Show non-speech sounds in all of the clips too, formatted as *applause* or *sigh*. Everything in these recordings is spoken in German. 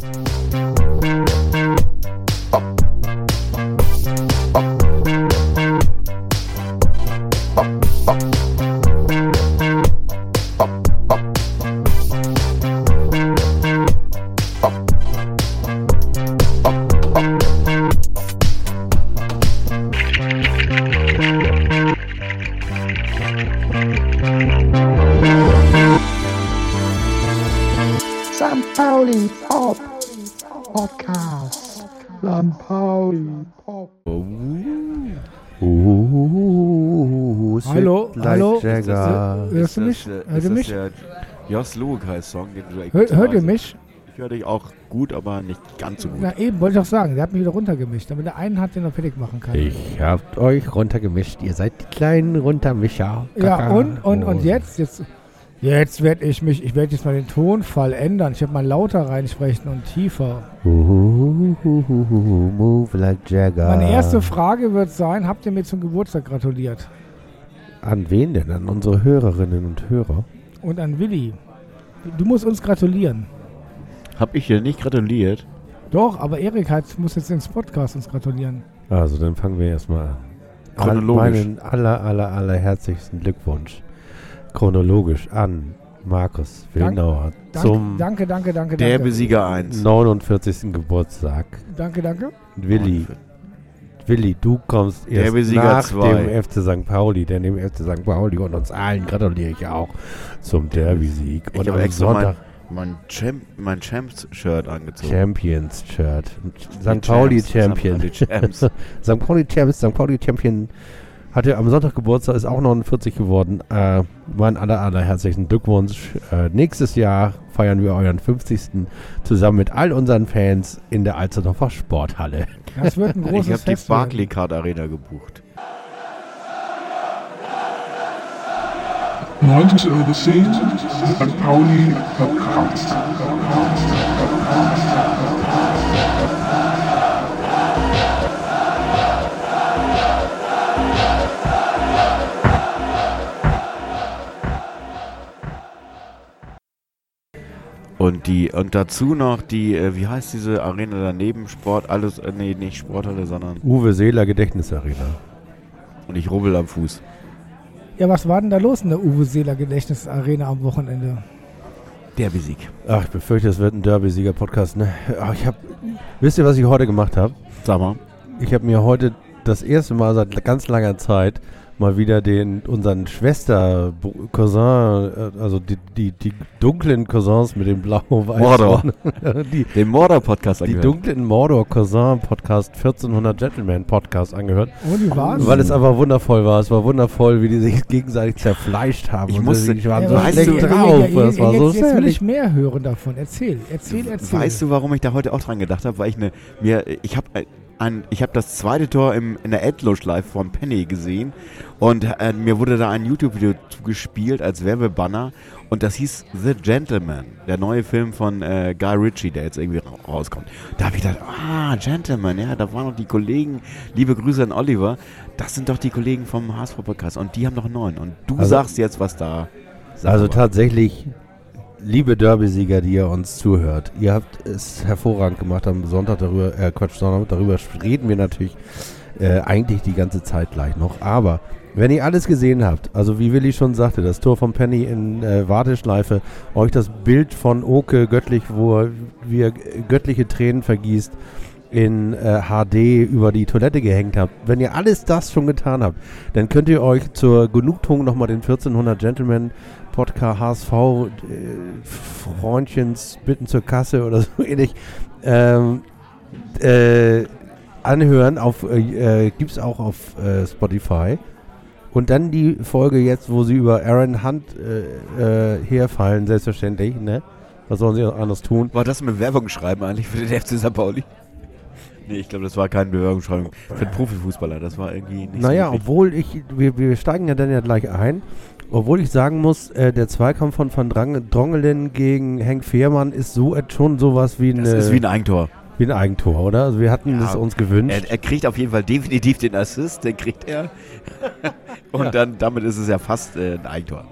St. Hörst du mich? Äh, Hört ihr mich? der Jos Lukai-Song, den du Hör, hört ihr mich? Ich höre dich auch gut, aber nicht ganz so gut. Na eben, wollte ich auch sagen. Der hat mich wieder runtergemischt, damit der einen hat, den er fertig machen kann. Ich habt euch runtergemischt. Ihr seid die kleinen Runtermischer. ja, Kaka. und, und, und Oh. jetzt? Jetzt, jetzt werde ich mich, ich werde jetzt mal den Tonfall ändern. Ich werde mal lauter reinsprechen und tiefer. Move like Jagger. Meine erste Frage wird sein, habt ihr mir zum Geburtstag gratuliert? An wen denn? An unsere Hörerinnen und Hörer? Und an Willi. Du musst uns gratulieren. Hab ich dir nicht gratuliert? Doch, aber Erik hat, muss jetzt ins Podcast uns gratulieren. Also, dann fangen wir erstmal an. Chronologisch. Meinen aller, aller, aller herzlichsten Glückwunsch. Chronologisch an Markus Willenauer Danke, zum danke, danke, danke, Der danke. Besieger 1. 49. Geburtstag. Danke, danke. Willi, Willi, du kommst erst nach zwei. dem FC St. Pauli, denn dem FC St. Pauli und uns allen gratuliere ich auch zum Derby-Sieg. Und habe am extra Sonntag mein, Champ, mein Champs-Shirt angezogen. Champions-Shirt. St. *laughs* Pauli Champs, das haben Champion. die Champs. St. Pauli Champions, St. Pauli Champion hatte am Sonntag Geburtstag, ist auch 49 geworden. Äh, mein aller, aller herzlichen Glückwunsch. Äh, nächstes Jahr feiern wir euren 50. zusammen mit all unseren Fans in der Alsterdorfer Sporthalle. Das wird ein großes Ich habe die. Barclaycard Arena gebucht. 90 Euro 10. St. Pauli Podcast. Und die und dazu noch die, äh, wie heißt diese Arena daneben? Sport, alles, äh, nee, nicht Sporthalle, sondern Uwe Seeler Gedächtnisarena. und ich rubbel am Fuß. Ja, was war denn da los in der Uwe Seeler Gedächtnisarena am Wochenende? Der Besieg. Ach, ich befürchte, es wird ein Derby-Sieger-Podcast. Ne? Ach, ich hab, wisst ihr, was ich heute gemacht habe? Sag mal. Ich habe mir heute das erste Mal seit ganz langer Zeit mal wieder den unseren Schwester Cousin, äh, also die, die, die dunklen Cousins mit dem blau-weißen. Mordor. *laughs* die, Den Mordor-Podcast die angehört. dunklen Mordor Cousin Podcast 1400 Gentleman Podcast angehört, Und wie war's? weil es einfach wundervoll war. Es war wundervoll, wie die sich gegenseitig zerfleischt haben. Ich und musste- waren Ja, so weißt du- drauf. ja, das war jetzt, so jetzt will ich mehr hören davon. Erzähl, erzähl, erzähl. Weißt du, warum ich da heute auch dran gedacht habe? Weil ich eine, mir, ich habe ein, ich habe das zweite Tor im, in der Endlosschleife von Penny gesehen und äh, mir wurde da ein YouTube-Video zugespielt als Werbebanner und das hieß The Gentleman, der neue Film von äh, Guy Ritchie, der jetzt irgendwie ra rauskommt. Da habe ich gedacht, ah, Gentleman, ja, da waren noch die Kollegen, liebe Grüße an Oliver, das sind doch die Kollegen vom HSV-Podcast und die haben doch neuen und du Also- sagst jetzt, was da... Also mal. tatsächlich, liebe Derby-Sieger, die ihr uns zuhört, ihr habt es hervorragend gemacht am Sonntag darüber, äh Quatsch, Sonntag, darüber reden wir natürlich äh, eigentlich die ganze Zeit gleich noch. Aber wenn ihr alles gesehen habt, also wie Willi schon sagte, das Tor von Penny in äh, Warteschleife, euch das Bild von Oke göttlich, wo er göttliche Tränen vergießt, in äh, HD über die Toilette gehängt habt, wenn ihr alles das schon getan habt, dann könnt ihr euch zur Genugtuung nochmal den 1400 Gentleman Podcast HSV äh, Freundchens bitten zur Kasse oder so ähnlich ähm, äh, anhören. Auf, äh, äh, Gibt es auch auf äh, Spotify. Und dann die Folge jetzt, wo sie über Aaron Hunt äh, herfallen, selbstverständlich. Ne? Was sollen sie anders tun? War das eine Bewerbung schreiben eigentlich für den FC St. Pauli? Nee, ich glaube, das war keine Bewerbungsschreiben für den Profifußballer. Das war irgendwie nicht Naja, so obwohl ich, wir, wir steigen ja dann ja gleich ein, obwohl ich sagen muss, äh, der Zweikampf von Van Drang, Drongelen gegen Henk Fehrmann ist so et- schon sowas wie, eine, Das ist wie ein Eigentor. wie ein Eigentor, oder? Also wir hatten Ja, es uns gewünscht. Er, er kriegt auf jeden Fall definitiv den Assist, den kriegt er. *laughs* Und Ja. dann damit ist es ja fast äh, ein Eigentor.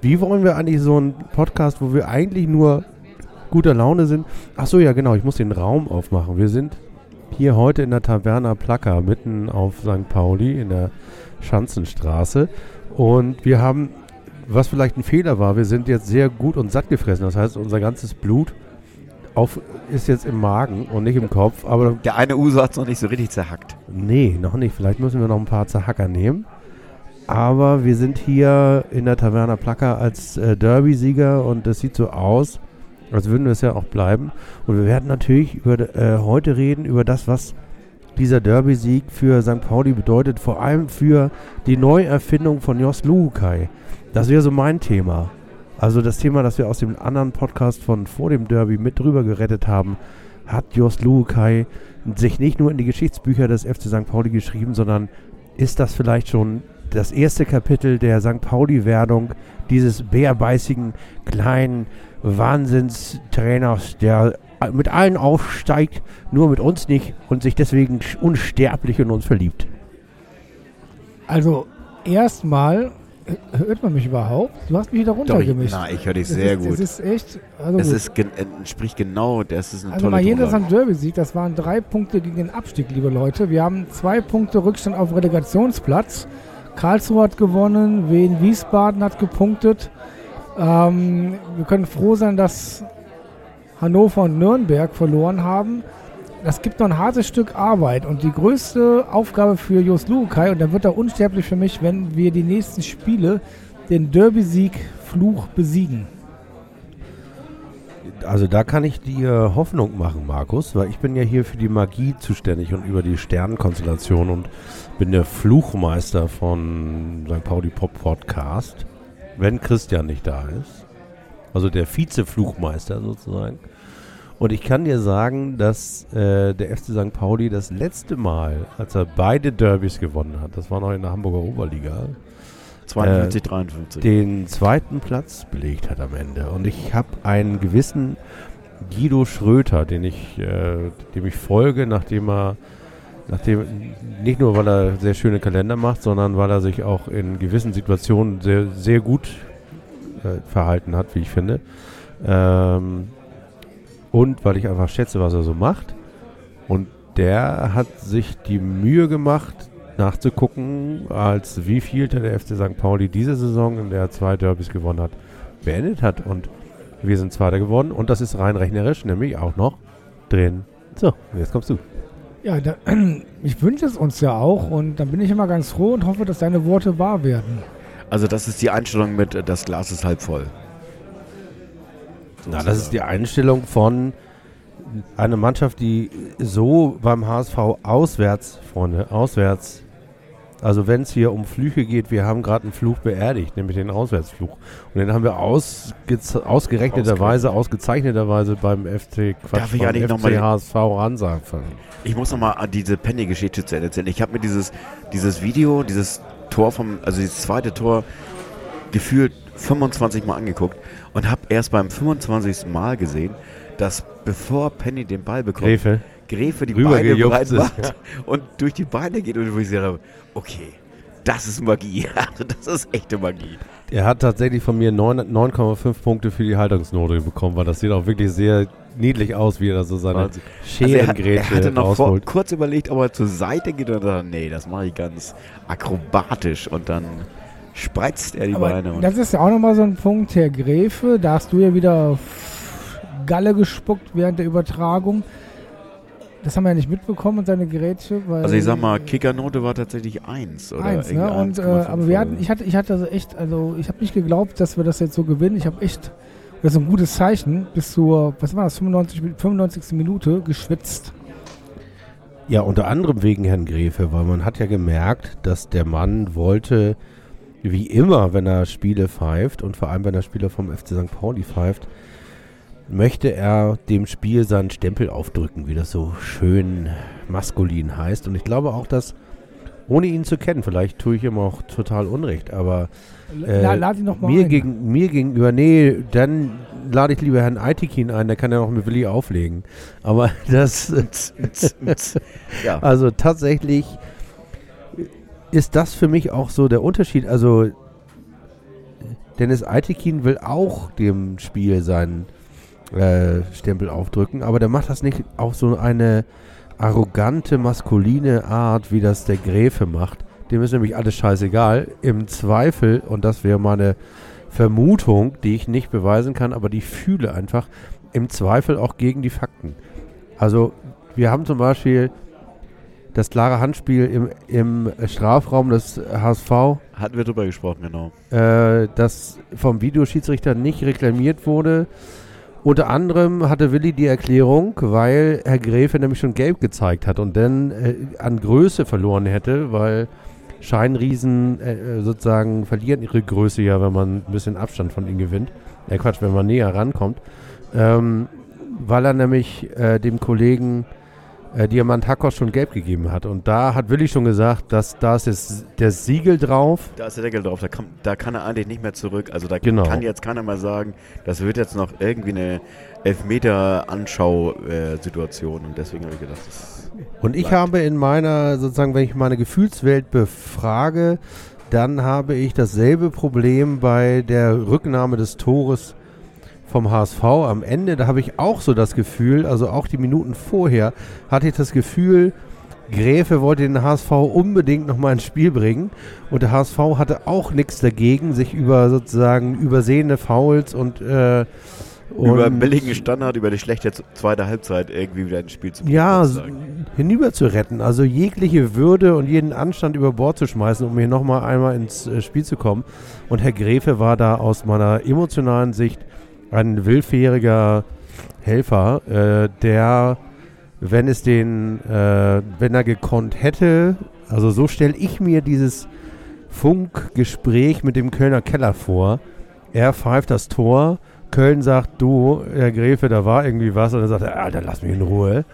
Wie wollen wir eigentlich so einen Podcast, wo wir eigentlich nur guter Laune sind. Ach so, ja genau, ich muss den Raum aufmachen. Wir sind hier heute in der Taverna Plaka, mitten auf St. Pauli in der Schanzenstraße. Und wir haben, was vielleicht ein Fehler war, wir sind jetzt sehr gut und satt gefressen. Das heißt, unser ganzes Blut auf, ist jetzt im Magen und nicht im Kopf. Aber Der eine Uso hat es noch nicht so richtig zerhackt. Nee, noch nicht. Vielleicht müssen wir noch ein paar Zerhacker nehmen. Aber wir sind hier in der Taverna Plaka als äh, Derby-Sieger und es sieht so aus, als würden wir es ja auch bleiben. Und wir werden natürlich über, äh, heute reden über das, was dieser Derby-Sieg für St. Pauli bedeutet, vor allem für die Neuerfindung von Jos Luhukai. Das wäre so mein Thema. Also das Thema, das wir aus dem anderen Podcast von vor dem Derby mit drüber gerettet haben, hat Jos Luhukai sich nicht nur in die Geschichtsbücher des FC St. Pauli geschrieben, sondern ist das vielleicht schon das erste Kapitel der St. Pauli-Werdung dieses bärbeißigen kleinen Wahnsinnstrainers, der mit allen aufsteigt, nur mit uns nicht und sich deswegen unsterblich in uns verliebt. Also, erstmal, äh, hört man mich überhaupt? Du hast mich wieder runtergemischt. Na, ich höre dich sehr ist, gut. Es ist echt, also Es ist gen entspricht genau, das ist eine Also tolle Mayenda Tonlage. St. Derby Sieg, das waren drei Punkte gegen den Abstieg, liebe Leute. Wir haben zwei Punkte Rückstand auf Relegationsplatz. Karlsruhe hat gewonnen, Wien Wiesbaden hat gepunktet. Ähm, wir können froh sein, dass Hannover und Nürnberg verloren haben. Das gibt noch ein hartes Stück Arbeit und die größte Aufgabe für Jos Lukai, und da wird er unsterblich für mich, wenn wir die nächsten Spiele den Derby-Sieg Fluch besiegen. Also da kann ich dir Hoffnung machen, Markus, weil ich bin ja hier für die Magie zuständig und über die Sternenkonstellation und bin der Fluchmeister von St. Pauli Pop Podcast, wenn Christian nicht da ist. Also der Vize-Fluchmeister sozusagen. Und ich kann dir sagen, dass äh, der FC St. Pauli das letzte Mal, als er beide Derbys gewonnen hat, das war noch in der Hamburger Oberliga, 52, 53. den zweiten Platz belegt hat am Ende. Und ich habe einen gewissen Guido Schröter, den ich, äh, dem ich folge, nachdem er, nachdem, nicht nur weil er sehr schöne Kalender macht, sondern weil er sich auch in gewissen Situationen sehr, sehr gut äh, verhalten hat, wie ich finde. Ähm, und weil ich einfach schätze, was er so macht. Und der hat sich die Mühe gemacht, nachzugucken, als wie viel der FC St. Pauli diese Saison, in der er zwei Derbys gewonnen hat, beendet hat. Und wir sind Zweiter geworden. Und das ist rein rechnerisch, nämlich auch noch drin. So, jetzt kommst du. Ja, da, *clears throat* ich wünsche es uns ja auch und dann bin ich immer ganz froh und hoffe, dass deine Worte wahr werden. Also das ist die Einstellung mit, äh, das Glas ist halb voll. Na, das ist die Einstellung von einer Mannschaft, die so beim HSV auswärts, Freunde, auswärts. Also wenn es hier um Flüche geht, wir haben gerade einen Fluch beerdigt, nämlich den Auswärtsfluch. Und den haben wir ausgez ausgerechneterweise, ausgezeichneterweise beim FC Quatsch, Darf ich beim eigentlich noch FC mal- HSV ransagen. Ich muss nochmal an diese Penny-Geschichte zu Ende erzählen. Ich habe mir dieses, dieses Video, dieses Tor vom, also dieses zweite Tor gefühlt 25 Mal angeguckt und habe erst beim 25. Mal gesehen, dass bevor Penny den Ball bekommt, Gräfe. Gräfe die Beine breit ist, macht und durch die Beine geht und wo ich sage, okay, das ist Magie. *laughs* Also das ist echte Magie. Er hat tatsächlich von mir 9 9,5 Punkte für die Haltungsnote bekommen, weil das sieht auch wirklich sehr niedlich aus, wie er da so seine Wahnsinn. Also er, hat, er hatte noch vor, kurz überlegt, ob er zur Seite geht und dann, nee, das mache ich ganz akrobatisch und dann spreizt er die Aber Beine. Und das ist ja auch nochmal so ein Punkt, Herr Gräfe, da hast du ja wieder Galle gespuckt während der Übertragung. Das haben wir ja nicht mitbekommen, seine Gerätsche. Weil also ich sag mal, Kickernote war tatsächlich 1 oder Eins, ne? irgendwie Und, äh, 1,5 aber wir hatten, oder ich hatte, ich hatte also echt, also ich habe nicht geglaubt, dass wir das jetzt so gewinnen. Ich habe echt, das ist ein gutes Zeichen, bis zur, was war das, 95, Mi- 95. Minute geschwitzt. Ja, unter anderem wegen Herrn Gräfe, weil man hat ja gemerkt, dass der Mann wollte, wie immer, wenn er Spiele pfeift und vor allem, wenn er Spiele vom FC St. Pauli pfeift, möchte er dem Spiel seinen Stempel aufdrücken, wie das so schön maskulin heißt. Und ich glaube auch, dass, ohne ihn zu kennen, vielleicht tue ich ihm auch total Unrecht, aber Äh, La, lad ihn noch mal mir, ein. gegen, mir gegenüber, nee, dann lade ich lieber Herrn Aitikin ein, der kann ja noch mit Willi auflegen. Aber *laughs* das, *laughs* ja. also tatsächlich ist das für mich auch so der Unterschied. Also Dennis Aitikin will auch dem Spiel seinen äh, Stempel aufdrücken, aber der macht das nicht auf so eine arrogante, maskuline Art, wie das der Gräfe macht. Dem ist nämlich alles scheißegal. Im Zweifel, und das wäre meine Vermutung, die ich nicht beweisen kann, aber die fühle einfach, im Zweifel auch gegen die Fakten. Also wir haben zum Beispiel das klare Handspiel im, im Strafraum des HSV, Hatten wir drüber gesprochen, genau. äh, das vom Videoschiedsrichter nicht reklamiert wurde. Unter anderem hatte Willi die Erklärung, weil Herr Gräfe nämlich schon gelb gezeigt hat und dann äh, an Größe verloren hätte, weil Scheinriesen äh, sozusagen verlieren ihre Größe ja, wenn man ein bisschen Abstand von ihnen gewinnt. Ja, Quatsch, wenn man näher rankommt. Ähm, weil er nämlich äh, dem Kollegen äh, Diamant Hackos schon gelb gegeben hat. Und da hat Willi schon gesagt, dass da ist das, das Siegel drauf. Da ist der Deckel drauf, da kann, da kann er eigentlich nicht mehr zurück. Also da Genau. kann jetzt keiner mal sagen, das wird jetzt noch irgendwie eine Elfmeter-Anschau-Situation. Und deswegen habe ich gedacht, das Und ich Bleibt. habe in meiner, sozusagen, wenn ich meine Gefühlswelt befrage, dann habe ich dasselbe Problem bei der Rücknahme des Tores vom HSV am Ende. Da habe ich auch so das Gefühl, also auch die Minuten vorher, hatte ich das Gefühl, Gräfe wollte den HSV unbedingt nochmal ins Spiel bringen. Und der HSV hatte auch nichts dagegen, sich über sozusagen übersehene Fouls und, äh, über und billigen Standard, über die schlechte zweite Halbzeit irgendwie wieder ins Spiel zu bringen. ja, hinüber zu retten. Also jegliche Würde und jeden Anstand über Bord zu schmeißen, um hier nochmal einmal ins äh, Spiel zu kommen. Und Herr Gräfe war da aus meiner emotionalen Sicht ein willfähriger Helfer, äh, der, wenn es den, äh, wenn er gekonnt hätte, also so stelle ich mir dieses Funkgespräch mit dem Kölner Keller vor. Er pfeift das Tor. Köln sagt, du, Herr Gräfe, da war irgendwie was. Und dann sagt er, Alter, lass mich in Ruhe.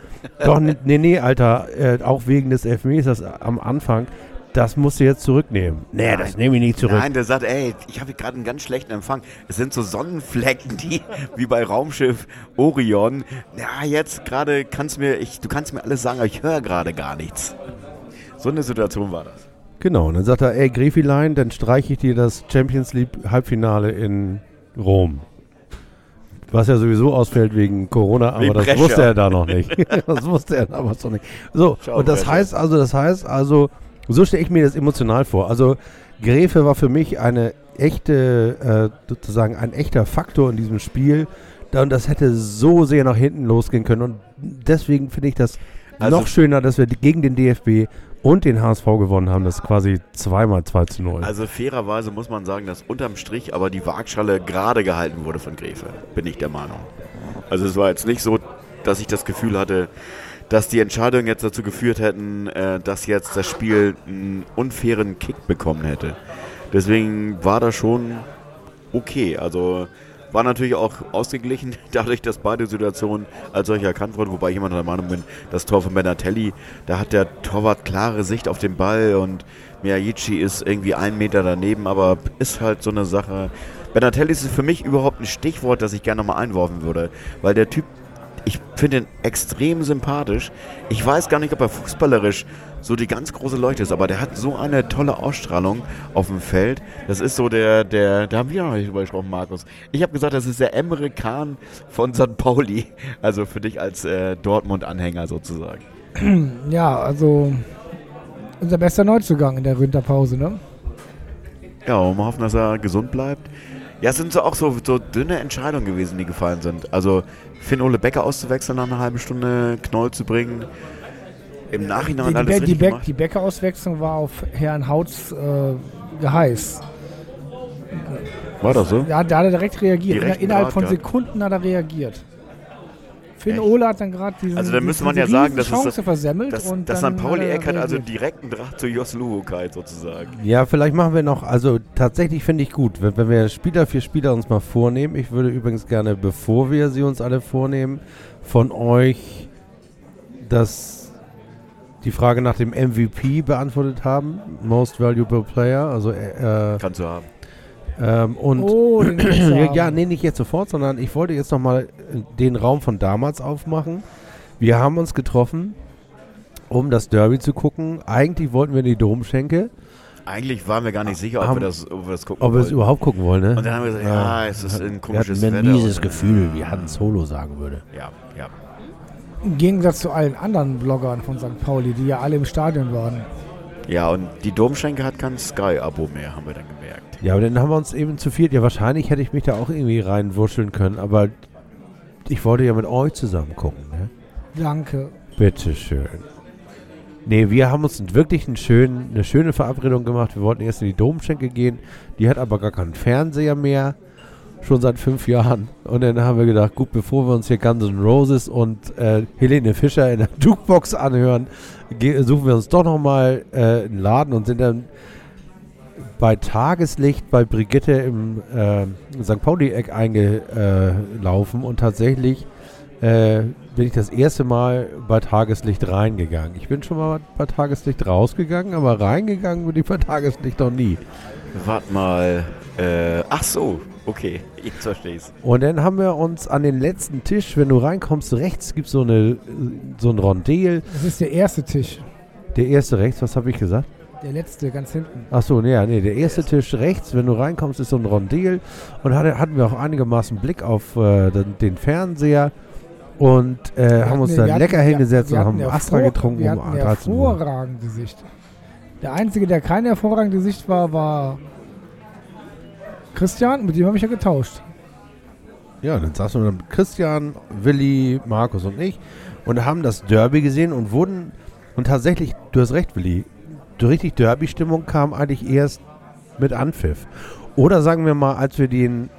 Doch, nee, nee, Alter, äh, auch wegen des Elfmeters am Anfang, das musst du jetzt zurücknehmen. Nee, das nehme ich nicht zurück. Nein, der sagt, ey, ich habe gerade einen ganz schlechten Empfang. Es sind so Sonnenflecken, die wie bei Raumschiff Orion. Ja, jetzt gerade kannst mir, ich, du kannst mir alles sagen, aber ich höre gerade gar nichts. So eine Situation war das. Genau, und dann sagt er, ey, Gräfilein, dann streiche ich dir das Champions League Halbfinale in Rom. Was ja sowieso ausfällt wegen Corona, aber das wusste er da noch nicht. *laughs* das wusste er damals noch nicht. So, Ciao, und das Brescia. heißt also, das heißt also, so stelle ich mir das emotional vor. Also Gräfe war für mich eine echte, äh, sozusagen ein echter Faktor in diesem Spiel. Und das hätte so sehr nach hinten losgehen können. Und deswegen finde ich das Also- noch schöner, dass wir gegen den DFB und den HSV gewonnen haben. Das ist quasi zweimal 2 zu 0. Also fairerweise muss man sagen, dass unterm Strich aber die Waagschale gerade gehalten wurde von Gräfe, bin ich der Meinung. Also es war jetzt nicht so, dass ich das Gefühl hatte, dass die Entscheidungen jetzt dazu geführt hätten, äh, dass jetzt das Spiel einen unfairen Kick bekommen hätte. Deswegen war das schon okay. Also war natürlich auch ausgeglichen, *laughs* dadurch, dass beide Situationen als solche erkannt wurden, wobei ich immer noch der Meinung bin, das Tor von Benatelli, da hat der Torwart klare Sicht auf den Ball und Miyagichi ist irgendwie einen Meter daneben, aber ist halt so eine Sache. Benatelli ist für mich überhaupt ein Stichwort, das ich gerne nochmal einwerfen würde, weil der Typ, ich finde ihn extrem sympathisch. Ich weiß gar nicht, ob er fußballerisch so die ganz große Leuchte ist, aber der hat so eine tolle Ausstrahlung auf dem Feld. Das ist so der, der, da haben wir noch nicht drüber gesprochen, Markus. Ich habe gesagt, das ist der Emre Can von St. Pauli. Also für dich als äh, Dortmund-Anhänger sozusagen. *clears throat* Ja, also unser bester Neuzugang in der Winterpause, ne? Ja, und wir hoffen, dass er gesund bleibt. Ja, es sind so auch so, so dünne Entscheidungen gewesen, die gefallen sind. Also Finn Ole Becker auszuwechseln nach einer halben Stunde, Knoll zu bringen. Im Nachhinein Die, alles die, die, richtig die Becker-Auswechslung war auf Herrn Hautz äh, geheiß. War das so? Ja, da hat er direkt reagiert. Direkt Inner- Innerhalb von. Sekunden hat er reagiert. Finn Echt? Ole hat dann gerade diesen Also da müsste man diese ja sagen, das ist Chance das- versemmelt Das, und das dann St. Pauli er Eck hat also reagiert. direkten Draht zu Jos Luhukai sozusagen. Ja, vielleicht machen wir noch, also tatsächlich finde ich gut, wenn, wenn wir Spieler für Spieler uns mal vornehmen. Ich würde übrigens gerne, bevor wir sie uns alle vornehmen, von euch das, die Frage nach dem MVP beantwortet haben. Most Valuable Player. Also, äh, äh, Kannst du haben. Ähm, und Oh, *clears throat* ja, ja, nee, nicht jetzt sofort, sondern ich wollte jetzt nochmal den Raum von damals aufmachen. Wir haben uns getroffen, um das Derby zu gucken. Eigentlich wollten wir in die Domschenke. eigentlich waren wir gar nicht sicher, ob, Haben- wir, das, ob wir das gucken Ob wir es überhaupt gucken wollen, ne? Und dann haben wir gesagt, ja, es ist ein wir komisches hatten ein Wetter. mieses Gefühl, wie Hans Solo sagen würde. Ja, ja. Im Gegensatz zu allen anderen Bloggern von St. Pauli, die ja alle im Stadion waren. Ja, und die Domschenke hat kein Sky-Abo mehr, haben wir dann gemerkt. Ja, aber dann haben wir uns eben zu viert. Ja, wahrscheinlich hätte ich mich da auch irgendwie reinwurscheln können, aber ich wollte ja mit euch zusammen gucken, ne? Danke. Bitteschön. Nee, wir haben uns wirklich einen schönen, eine schöne Verabredung gemacht. Wir wollten erst in die Domschenke gehen. Die hat aber gar keinen Fernseher mehr. Schon seit fünf Jahren. Und dann haben wir gedacht, gut, bevor wir uns hier Guns N' Roses und äh, Helene Fischer in der *laughs* Jukebox anhören, suchen wir uns doch nochmal äh, einen Laden und sind dann bei Tageslicht bei Brigitte im äh, St. Pauli-Eck eingelaufen und tatsächlich äh, bin ich das erste Mal bei Tageslicht reingegangen. Ich bin schon mal bei Tageslicht rausgegangen, aber reingegangen bin ich bei Tageslicht noch nie. Wart mal. Äh, ach so, okay, *laughs* jetzt verstehe ich's. Und dann haben wir uns an den letzten Tisch, wenn du reinkommst, rechts gibt so eine so ein Rondel. Das ist der erste Tisch. Der erste rechts, was habe ich gesagt? Der letzte, ganz hinten. Ach so, nee, nee, der erste Tisch rechts, wenn du reinkommst, ist so ein Rondel. Und hatte, hatten wir auch einigermaßen Blick auf äh, den, den Fernseher. Und äh, haben uns dann lecker hatten- hingesetzt und haben Astra getrunken Wir um hatten 13 Uhr. hervorragende Sicht. Der Einzige, der keine hervorragende Sicht war, war Christian. Mit dem habe ich ja getauscht. Ja, dann saßen wir mit Christian, Willi, Markus und ich und haben das Derby gesehen und wurden, und tatsächlich, du hast recht, Willi, richtig Derby-Stimmung kam eigentlich erst mit Anpfiff. Oder sagen wir mal, als wir den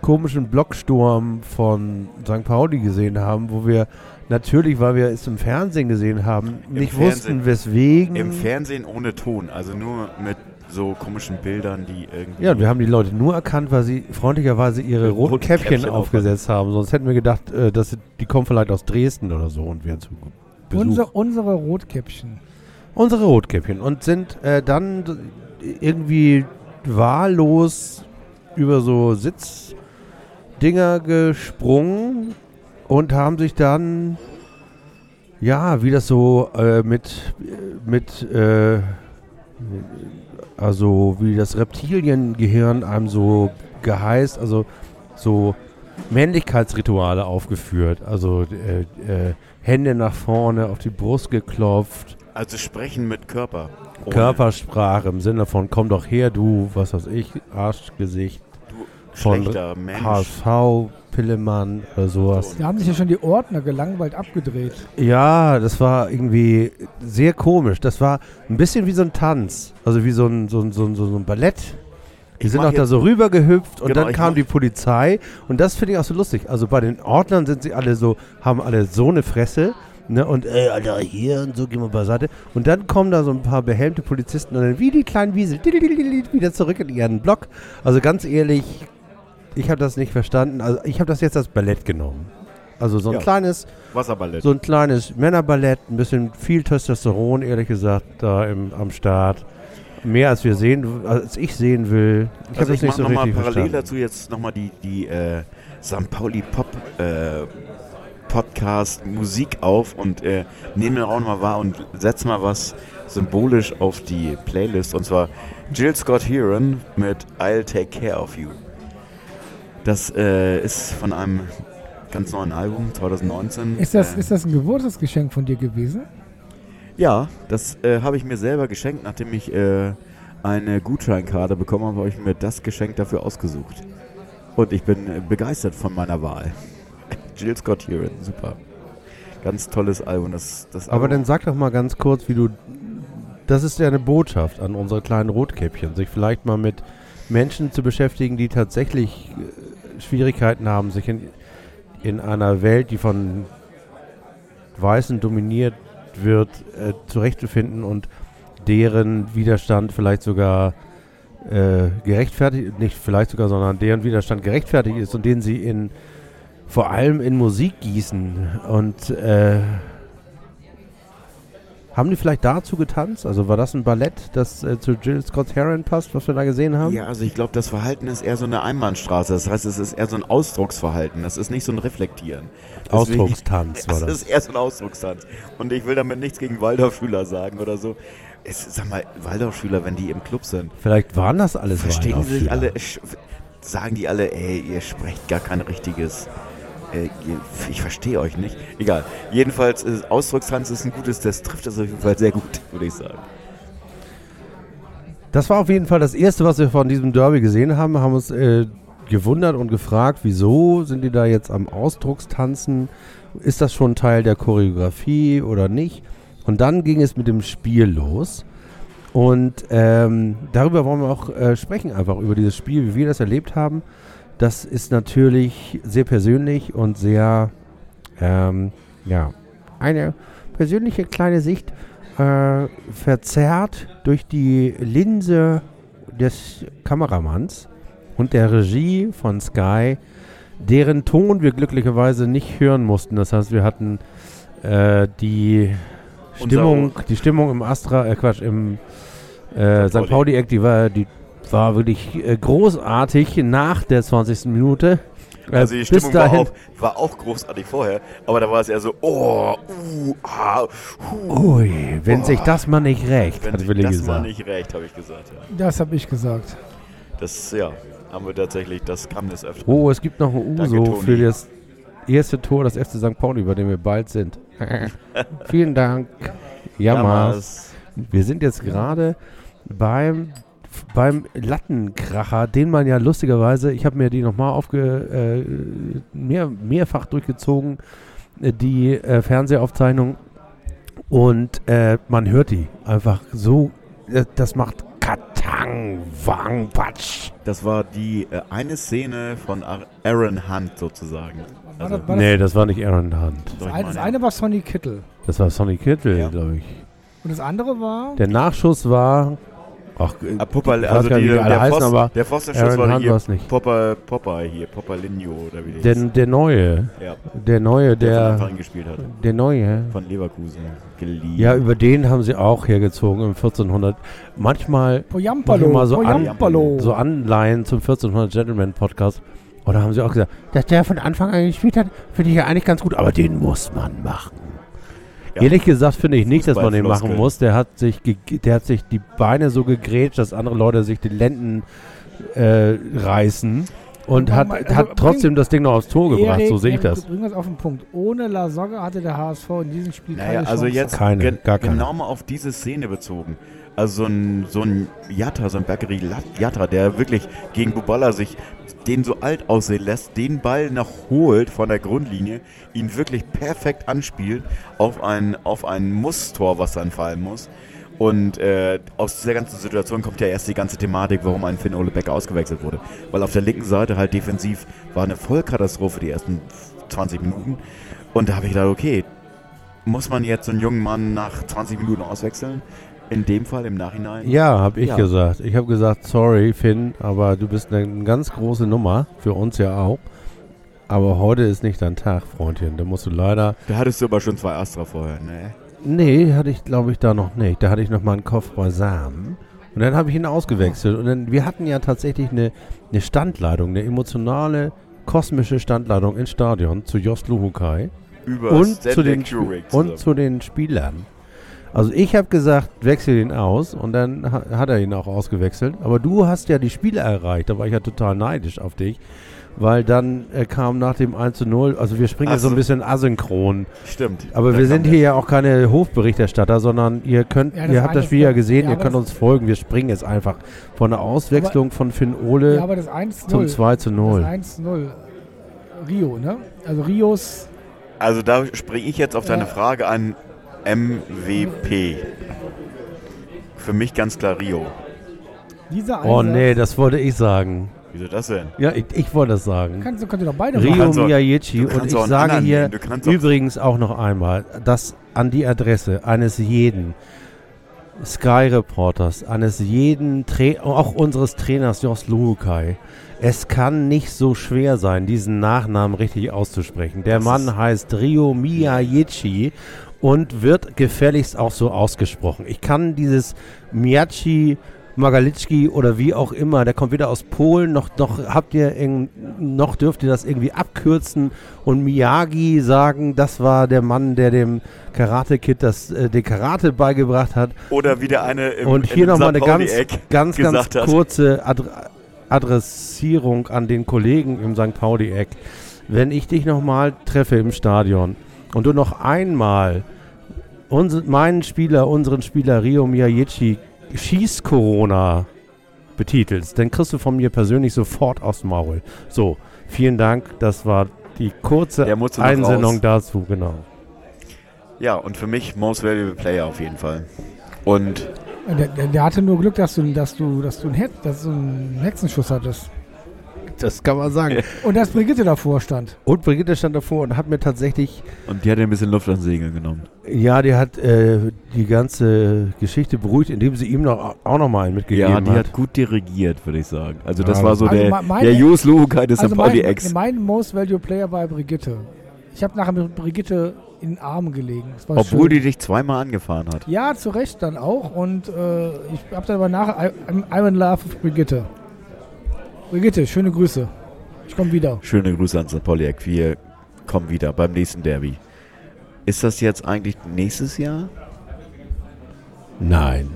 komischen Blocksturm von St. Pauli gesehen haben, wo wir natürlich, weil wir es im Fernsehen gesehen haben, nicht Fernsehen. wussten, weswegen. Im Fernsehen ohne Ton, also nur mit so komischen Bildern, die irgendwie. Ja, und wir haben die Leute nur erkannt, weil sie freundlicherweise ihre roten roten Käppchen Käppchen aufgesetzt haben. Sonst hätten wir gedacht, äh, dass sie, die kommen vielleicht aus Dresden oder so und wären zu Besuch. Unser, unsere Rotkäppchen. Unsere Rotkäppchen. Und sind äh, dann irgendwie wahllos über so Sitzdinger gesprungen und haben sich dann, ja, wie das so äh, mit, mit äh, also wie das Reptiliengehirn einem so geheißt, also so Männlichkeitsrituale aufgeführt. Also äh, äh, Hände nach vorne, auf die Brust geklopft, Also sprechen mit Körper. Ohne- Körpersprache im Sinne von komm doch her, du, was weiß ich, Arschgesicht Du von schlechter Mensch. HSV, Pillemann oder sowas. Da haben sich ja schon die Ordner gelangweilt abgedreht. Ja, das war irgendwie sehr komisch. Das war ein bisschen wie so ein Tanz. Also wie so ein, so ein, so ein, so ein Ballett. Die Ich sind auch da so rübergehüpft und Genau, dann kam die Polizei und das finde ich auch so lustig. Also bei den Ordnern sind sie alle so, haben alle so eine Fresse. Ne, und ey, Alter, hier und so, gehen wir beiseite. Und dann kommen da so ein paar behelmte Polizisten und dann wie die kleinen Wiesel wieder zurück in ihren Block. Also ganz ehrlich, ich habe das nicht verstanden. Also ich habe das jetzt als Ballett genommen. Also so ein Ja. kleines, Wasserballett. so ein kleines Männerballett, ein bisschen viel Testosteron, ehrlich gesagt, da im, am Start. Mehr als wir sehen, als ich sehen will. Ich also habe ich nicht mache so nochmal richtig parallel verstanden. dazu jetzt nochmal die, die äh, St. Pauli Pop äh, Podcast Musik auf und äh, nehme dann auch nochmal wahr und setze mal was symbolisch auf die Playlist und zwar Jill Scott Heron mit I'll Take Care of You. Das äh, ist von einem ganz neuen Album 2019. Ist das, äh, ist das ein Geburtstagsgeschenk von dir gewesen? Ja, das äh, habe ich mir selber geschenkt, nachdem ich äh, eine Gutscheinkarte bekommen habe, habe ich mir das Geschenk dafür ausgesucht. Und ich bin äh, begeistert von meiner Wahl. Jill Scott Heron, super. Ganz tolles Album. Das, das Aber Album, dann sag doch mal ganz kurz, wie du. Das ist ja eine Botschaft an unsere kleinen Rotkäppchen, sich vielleicht mal mit Menschen zu beschäftigen, die tatsächlich äh, Schwierigkeiten haben, sich in, in einer Welt, die von Weißen dominiert wird, äh, zurechtzufinden und deren Widerstand vielleicht sogar äh, gerechtfertigt, nicht vielleicht sogar, sondern deren Widerstand gerechtfertigt ist und den sie in vor allem in Musik gießen und äh, haben die vielleicht dazu getanzt? Also war das ein Ballett, das äh, zu Jill Scott Heron passt, was wir da gesehen haben? ja, also ich glaube, das Verhalten ist eher so eine Einbahnstraße. Das heißt, es ist eher so ein Ausdrucksverhalten. Das ist nicht so ein Reflektieren. Deswegen- Ausdruckstanz war *laughs* Das das. ist eher so ein Ausdruckstanz. Und ich will damit nichts gegen Waldorfschüler sagen oder so. es, sag mal, Waldorfschüler, wenn die im Club sind, Vielleicht waren das alles verstehen sie sich Waldorfschüler. alle, sagen die alle, ey, ihr sprecht gar kein richtiges, äh, ich verstehe euch nicht. Egal. Jedenfalls, äh, Ausdruckstanz ist ein gutes, das trifft das auf jeden Fall sehr gut, *laughs* würde ich sagen. Das war auf jeden Fall das Erste, was wir von diesem Derby gesehen haben. Haben uns äh, gewundert und gefragt, wieso sind die da jetzt am Ausdruckstanzen? Ist das schon Teil der Choreografie oder nicht? Und dann ging es mit dem Spiel los. Und ähm, darüber wollen wir auch äh, sprechen, einfach über dieses Spiel, wie wir das erlebt haben. Das ist natürlich sehr persönlich und sehr, ähm, ja, eine persönliche kleine Sicht, äh, verzerrt durch die Linse des Kameramanns und der Regie von Sky, deren Ton wir glücklicherweise nicht hören mussten. Das heißt, wir hatten äh, die Stimmung, die Stimmung im Astra, äh Quatsch, im äh, St. St. Pauli-Eck, die war, die war wirklich äh, großartig nach der 20. Minute. Äh, Also die bis Stimmung war dahin, auch, war auch großartig vorher, aber da war es eher so, oh, uh, ah, hu. ui, wenn Boah. sich das mal nicht recht, Wenn hat sich Willi das mal gesagt. nicht recht, habe ich gesagt. Ja. Das habe ich gesagt. Das, ja, haben wir tatsächlich, das kam des Öfteren. Oh, es gibt noch ein Danke, Uso Toni. für das erste Tor des FC St. Pauli, bei dem wir bald sind. *laughs* Vielen Dank. Jammers. Wir sind jetzt gerade beim, beim Lattenkracher, den man ja lustigerweise, ich habe mir die nochmal aufge, äh, mehr, mehrfach durchgezogen, äh, die äh, Fernsehaufzeichnung. Und äh, man hört die einfach so, äh, das macht Katang, Wang, Patsch. Das war die äh, eine Szene von Ar- Aaron Hunt sozusagen. War Also, das, war Nee, das war nicht Aaron Hunt. das, das eine war Sonny Kittel. Das war Sonny Kittel, Ja. glaube ich. Und das andere war. Der Nachschuss war. Ach, äh, Ah, Popper, also die, wie die alle der, heißen, aber der Pfostenschuss Aaron war Hunt hier war es nicht. Popper, Popper hier, Popper Linjo oder wie der Der, der Neue. Ja, Der Neue, der, der. Gespielt hat. Der Neue. Von Leverkusen geliehen. Ja, über den haben sie auch hergezogen im 1400. Manchmal Poyampalo. Mach ich mal so an- Poyampalo. so Anleihen zum 1400 Gentleman Podcast. Und da haben sie auch gesagt, dass der von Anfang an gespielt hat, finde ich ja eigentlich ganz gut, aber den muss man machen. Ja. Ehrlich gesagt finde ich nicht, dass man den machen muss. Der hat sich, der hat sich die Beine so gegrätscht, dass andere Leute sich die Lenden äh, reißen und hat, also hat bring- trotzdem das Ding noch aufs Tor gebracht. Erik, so sehe ich das. Bring das auf den Punkt. Ohne La Soga hatte der HSV in diesem Spiel Naja, keine also Chance. jetzt Keine, gar keine. genau mal auf diese Szene bezogen. Also so ein, so ein Jatta, so ein Bergeri Jatta, der wirklich gegen Buballa sich den so alt aussehen lässt, den Ball noch holt von der Grundlinie, ihn wirklich perfekt anspielt auf ein, auf ein Musstor, was dann fallen muss. Und äh, aus dieser ganzen Situation kommt ja erst die ganze Thematik, warum ein Finn Ole Becker ausgewechselt wurde. Weil auf der linken Seite halt defensiv war eine Vollkatastrophe die ersten 20 Minuten. Und da habe ich gedacht, okay, muss man jetzt so einen jungen Mann nach 20 Minuten auswechseln? In dem Fall im Nachhinein? Ja, habe ich Ja. gesagt. Ich habe gesagt, sorry Finn, aber du bist eine ganz große Nummer, für uns ja auch. Aber heute ist nicht dein Tag, Freundchen. Da musst du leider Da hattest du aber schon zwei Astra vorher, ne? Nee, hatte ich glaube ich da noch nicht. Da hatte ich noch mal einen Kopf beisammen. Und dann habe ich ihn ausgewechselt. Und dann, wir hatten ja tatsächlich eine, eine Standleitung, eine emotionale, kosmische Standleitung ins Stadion zu Jost Luhukai Über und, zu Stanley den, und zu den Spielern. Also ich habe gesagt, wechsel ihn aus und dann ha hat er ihn auch ausgewechselt. Aber du hast ja die Spiele erreicht, da war ich ja total neidisch auf dich. Weil dann äh, kam nach dem 1 zu 0, also wir springen Ach jetzt so ein bisschen asynchron. Stimmt. Aber wir sind hier ja auch keine Hofberichterstatter, sondern ihr könnt, Ja, das ihr habt das Spiel ja gesehen, ja, ihr könnt uns folgen. Wir springen jetzt einfach von der Auswechslung von Finn Ole Ja, aber das 1-0. zum 2 zu 0. Das 1-0. Rio, ne? Also Rios. Also da springe ich jetzt auf deine. Frage an MVP. Für mich ganz klar Rio. Dieser Oh nee, das wollte ich sagen. Wieso das denn? Ja, ich, ich wollte das sagen. Kannst, du- könnt ihr doch beide Rio machen. kannst du und kannst ich sage hier. Du kannst übrigens auch noch einmal, dass an die Adresse eines jeden Sky-Reporters, eines jeden, Tra auch unseres Trainers Jos Luhukai, es kann nicht so schwer sein, diesen Nachnamen richtig auszusprechen. Der Das Mann heißt Rio Miyagichi und wird gefälligst auch so ausgesprochen. Ich kann dieses Miyachi Magalitschki oder wie auch immer, der kommt wieder aus Polen, noch, noch habt ihr irgend- noch dürft ihr das irgendwie abkürzen und Miyagi sagen, das war der Mann, der dem Karate Kid das äh, den Karate beigebracht hat. Oder wieder eine im, und hier in nochmal eine ganz, ganz, ganz kurze Ad Adressierung an den Kollegen im St. Pauli-Eck. Wenn ich dich nochmal treffe im Stadion und du noch einmal unser, meinen Spieler, unseren Spieler Rio Miyagichi Schieß-Corona betitelst, dann kriegst du von mir persönlich sofort aufs Maul. So, vielen Dank. Das war die kurze Einsendung dazu, genau. Ja, und für mich Most Valuable Player auf jeden Fall. Und Der, der, der hatte nur Glück, dass du, dass du, dass du einen, Hex, dass du einen Hexenschuss hattest. *laughs* Das kann man sagen. Und dass Brigitte davor stand. Und Brigitte stand davor und hat mir tatsächlich Und die hat ja ein bisschen Luft ans Segeln genommen. Ja, die hat äh, die ganze Geschichte beruhigt, indem sie ihm noch, auch noch mal einen mitgegeben Ja, die hat. hat gut dirigiert, würde ich sagen. Also das Ja, war so also der, meine- der Jus Luhukai des Also St. mein, Pauli-Ex. mein Most Value Player war Brigitte. Ich habe nachher mit Brigitte in den Armen gelegen. Das war Obwohl die schön. dich zweimal angefahren hat. Ja, zu Recht dann auch. Und äh, ich habe dann aber nachher I'm, I'm in love with Brigitte. Brigitte, schöne Grüße. Ich komme wieder. Schöne Grüße an St. Pauli-Eck. Wir kommen wieder beim nächsten Derby. Ist das jetzt eigentlich nächstes Jahr? Nein,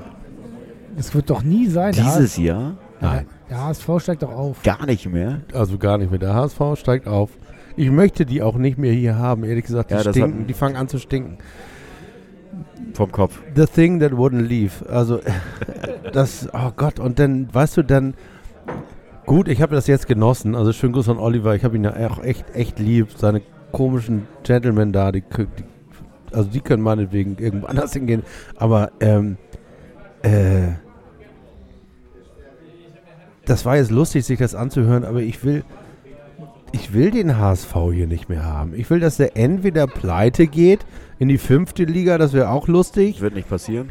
Das wird doch nie sein. Der Dieses Jahr? nein. Der HSV steigt doch auf. Gar nicht mehr? Also gar nicht mehr. Der HSV steigt auf. Ich möchte die auch nicht mehr hier haben, ehrlich gesagt. Die Ja, stinken, die fangen an zu stinken. Vom Kopf. The thing that wouldn't leave. Also, *laughs* das, oh Gott, und dann, weißt du, dann, gut, ich habe das jetzt genossen. Also, schönen Gruß an Oliver. Ich habe ihn ja auch echt, echt lieb. Seine komischen Gentlemen da, die, die also, die können meinetwegen irgendwo *laughs* anders hingehen. Aber, ähm, äh, das war jetzt lustig, sich das anzuhören, aber ich will, ich will den HSV hier nicht mehr haben. Ich will, dass der entweder pleite geht in die fünfte Liga, das wäre auch lustig. Wird nicht passieren.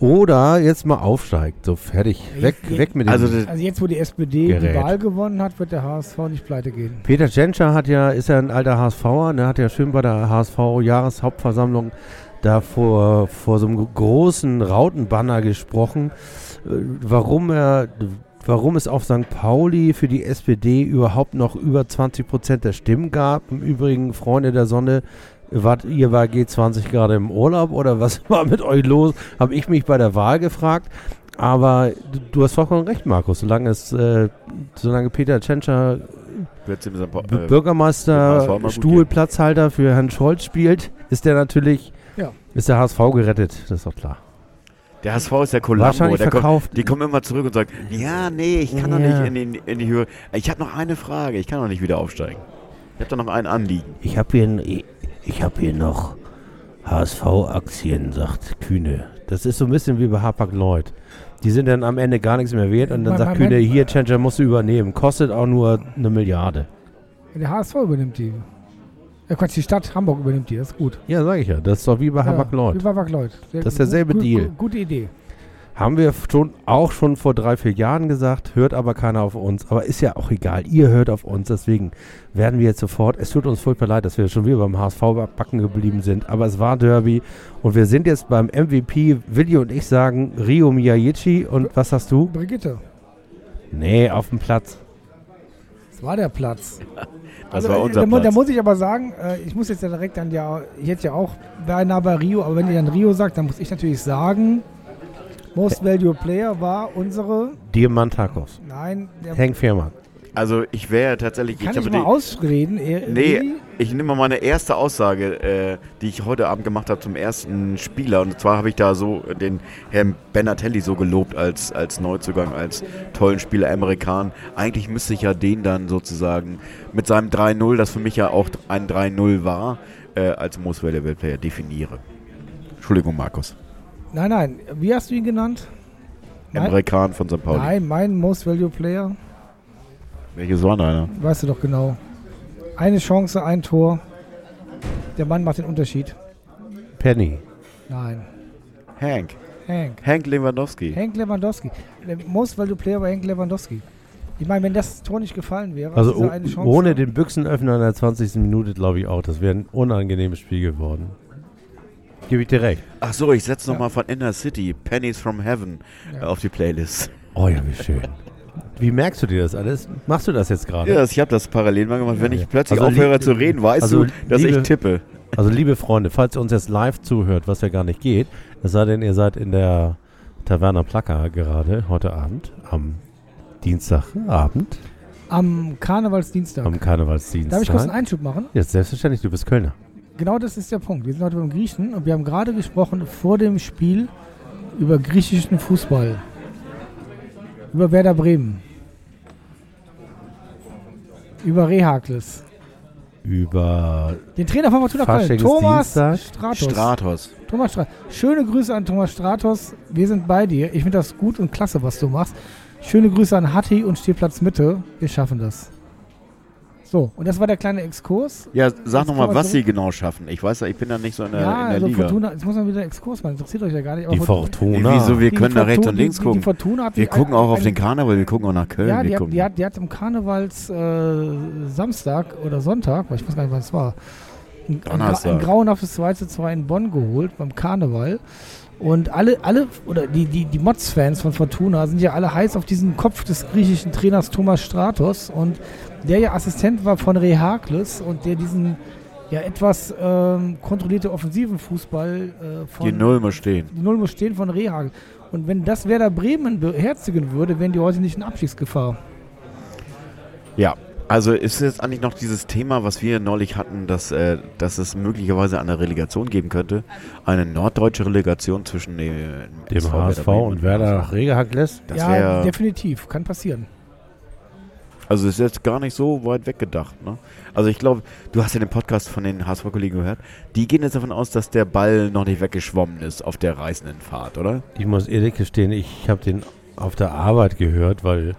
Oder jetzt mal aufsteigt. So fertig. Weg, Ja, weg mit dem. Also Also jetzt, wo die SPD Gerät. die Wahl gewonnen hat, wird der HSV nicht pleite gehen. Peter Tschentscher hat ja, ist ja ein alter HSVer, ne, hat ja schön bei der HSV-Jahreshauptversammlung da vor, vor so einem großen Rautenbanner gesprochen, äh, warum er, warum es auf St. Pauli für die SPD überhaupt noch über 20 Prozent der Stimmen gab. Im Übrigen, Freunde der Sonne, wart ihr bei G20 gerade im Urlaub oder was *laughs* war mit euch los? Habe ich mich bei der Wahl gefragt. Aber du, du hast vollkommen recht, Markus. Solange es, äh, solange Peter Tschentscher äh, Bürgermeister, mal gut Stuhl, Platzhalter für Herrn Scholz spielt, ist der natürlich, Ja. ist der HSV gerettet, das ist doch klar. Der HSV ist der Columbo. Wahrscheinlich Der kommt, verkauft. die kommen immer zurück und sagen, ja, nee, ich kann doch Ja. nicht in die, in die Höhe. Ich habe noch eine Frage, ich kann doch nicht wieder aufsteigen. Ich habe doch noch ein Anliegen. Ich habe hier, n- ich, ich hab hier noch HSV-Aktien, sagt Kühne. Das ist so ein bisschen wie bei Hapag-Lloyd. Die sind dann am Ende gar nichts mehr wert und dann sagt Kühne, hier, Challenger musst du übernehmen. Kostet auch nur eine Milliarde. Der HSV übernimmt die. Ja, Quatsch, die Stadt Hamburg übernimmt die, das ist gut. Ja, sag ich ja. Das ist doch wie bei Ja, Hapag-Lloyd. Wie bei Hapag-Lloyd. Sehr Das ist derselbe Deal. Gute Idee. Haben wir schon auch schon vor drei, vier Jahren gesagt, hört aber keiner auf uns. Aber ist ja auch egal, ihr hört auf uns. Deswegen werden wir jetzt sofort, es tut uns furchtbar leid, dass wir schon wieder beim HSV backen geblieben sind. Aber es war Derby und wir sind jetzt beim MVP. Willi und ich sagen Rio Miyagichi. Und was hast du? Brigitte, Nee, auf dem Platz. das war der Platz. *laughs* Das Also, war äh, unser da, mu- da Platz. muss ich aber sagen, äh, ich muss jetzt ja direkt dann ja, ich hätte ja auch beinahe bei Rio, aber wenn ihr dann Rio sagt, dann muss ich natürlich sagen, Most Value Player war unsere, Diamantakos. nein, der Henk Firma. Also ich wäre tatsächlich, kann ich ich mal die, ausreden. Er, Nee, ich nehme mal meine erste Aussage, äh, die ich heute Abend gemacht habe zum ersten Spieler. Und zwar habe ich da so den Herrn Benatelli so gelobt als, als Neuzugang, als tollen Spieler Amerikan. Eigentlich müsste ich ja den dann sozusagen mit seinem 3-0, das für mich ja auch ein 3-0 war, äh, als Most Valuable Player definiere. Entschuldigung, Markus. Nein, nein, wie hast du ihn genannt? Amerikan von St. Pauli. nein mein Most Value Player, Welches war einer? weißt du doch genau. Eine Chance, ein Tor. Der Mann macht den Unterschied. Penny. Nein, Hank. Hank. Hank Lewandowski. Hank Lewandowski. Der Most Value Player war Hank Lewandowski. Ich meine, wenn das Tor nicht gefallen wäre, Also ohne den Büchsenöffner in der 20. Minute glaube ich auch. Das wäre ein unangenehmes Spiel geworden. Gebe ich dir recht. Ach so, ich setze Ja. nochmal von Inner City, Pennies from Heaven, Ja. auf die Playlist. Oh ja, wie schön. Wie merkst du dir das alles? Machst du das jetzt gerade? Ja, ich habe das parallel mal gemacht. Wenn Ja, ich ja. plötzlich Also aufhöre zu reden, weißt also du, dass liebe- ich tippe. Also liebe Freunde, falls ihr uns jetzt live zuhört, was ja gar nicht geht, es sei denn, ihr seid in der Taverna Plaka gerade heute Abend, am Dienstagabend, Am Karnevalsdienstag. am Karnevalsdienstag. Darf ich kurz einen Einschub machen? Jetzt selbstverständlich, du bist Kölner. Genau das ist der Punkt. Wir sind heute beim Griechen und wir haben gerade gesprochen vor dem Spiel über griechischen Fußball. Über Werder Bremen. Über Rehakles. Über Den Trainer von Fortuna Köln. Thomas. Stratos. Stratos. Thomas Stratos. Schöne Grüße an Thomas Stratos. Wir sind bei dir. Ich finde das gut und klasse, was du machst. Schöne Grüße an Hatti und Stehplatz Mitte. Wir schaffen das. So, und das war der kleine Exkurs. Ja, sag nochmal, was zurück. sie genau schaffen. Ich weiß ja, ich bin da nicht so in der, ja, in der also Liga. Fortuna, jetzt muss man wieder Exkurs machen. Interessiert euch ja gar nicht. aber die Fortuna. Wieso? Wir Die können da rechts und links die, gucken. Die Fortuna hat Wir die- gucken auch auf den Karneval, wir gucken auch nach Köln. Ja, die hat, die, hat, die hat am Karnevals äh, Samstag oder Sonntag, weil ich weiß gar nicht, wann es war, ein, ein grauenhaftes 2 zu 2 in Bonn geholt beim Karneval. Und alle, alle oder die, die, die Mods-Fans von Fortuna sind ja alle heiß auf diesen Kopf des griechischen Trainers Thomas Stratos und der ja Assistent war von Rehakles und der diesen ja etwas ähm, kontrollierte offensiven Fußball äh, von die Null muss stehen. die Null muss stehen von Rehagel. Und wenn das Werder Bremen beherzigen würde, wären die heute nicht in Abstiegsgefahr. Ja, also ist jetzt eigentlich noch dieses Thema, was wir neulich hatten, dass, äh, dass es möglicherweise eine Relegation geben könnte. Eine norddeutsche Relegation zwischen dem, dem SV HSV Bremen und Werder lässt. Das ja, wäre, definitiv. Kann passieren. Also ist jetzt gar nicht so weit weggedacht. Ne? Also ich glaube, du hast ja den Podcast von den HSV-Kollegen gehört. Die gehen jetzt davon aus, dass der Ball noch nicht weggeschwommen ist auf der reißenden Fahrt, oder? Ich muss ehrlich gestehen, ich habe den auf der Arbeit gehört, weil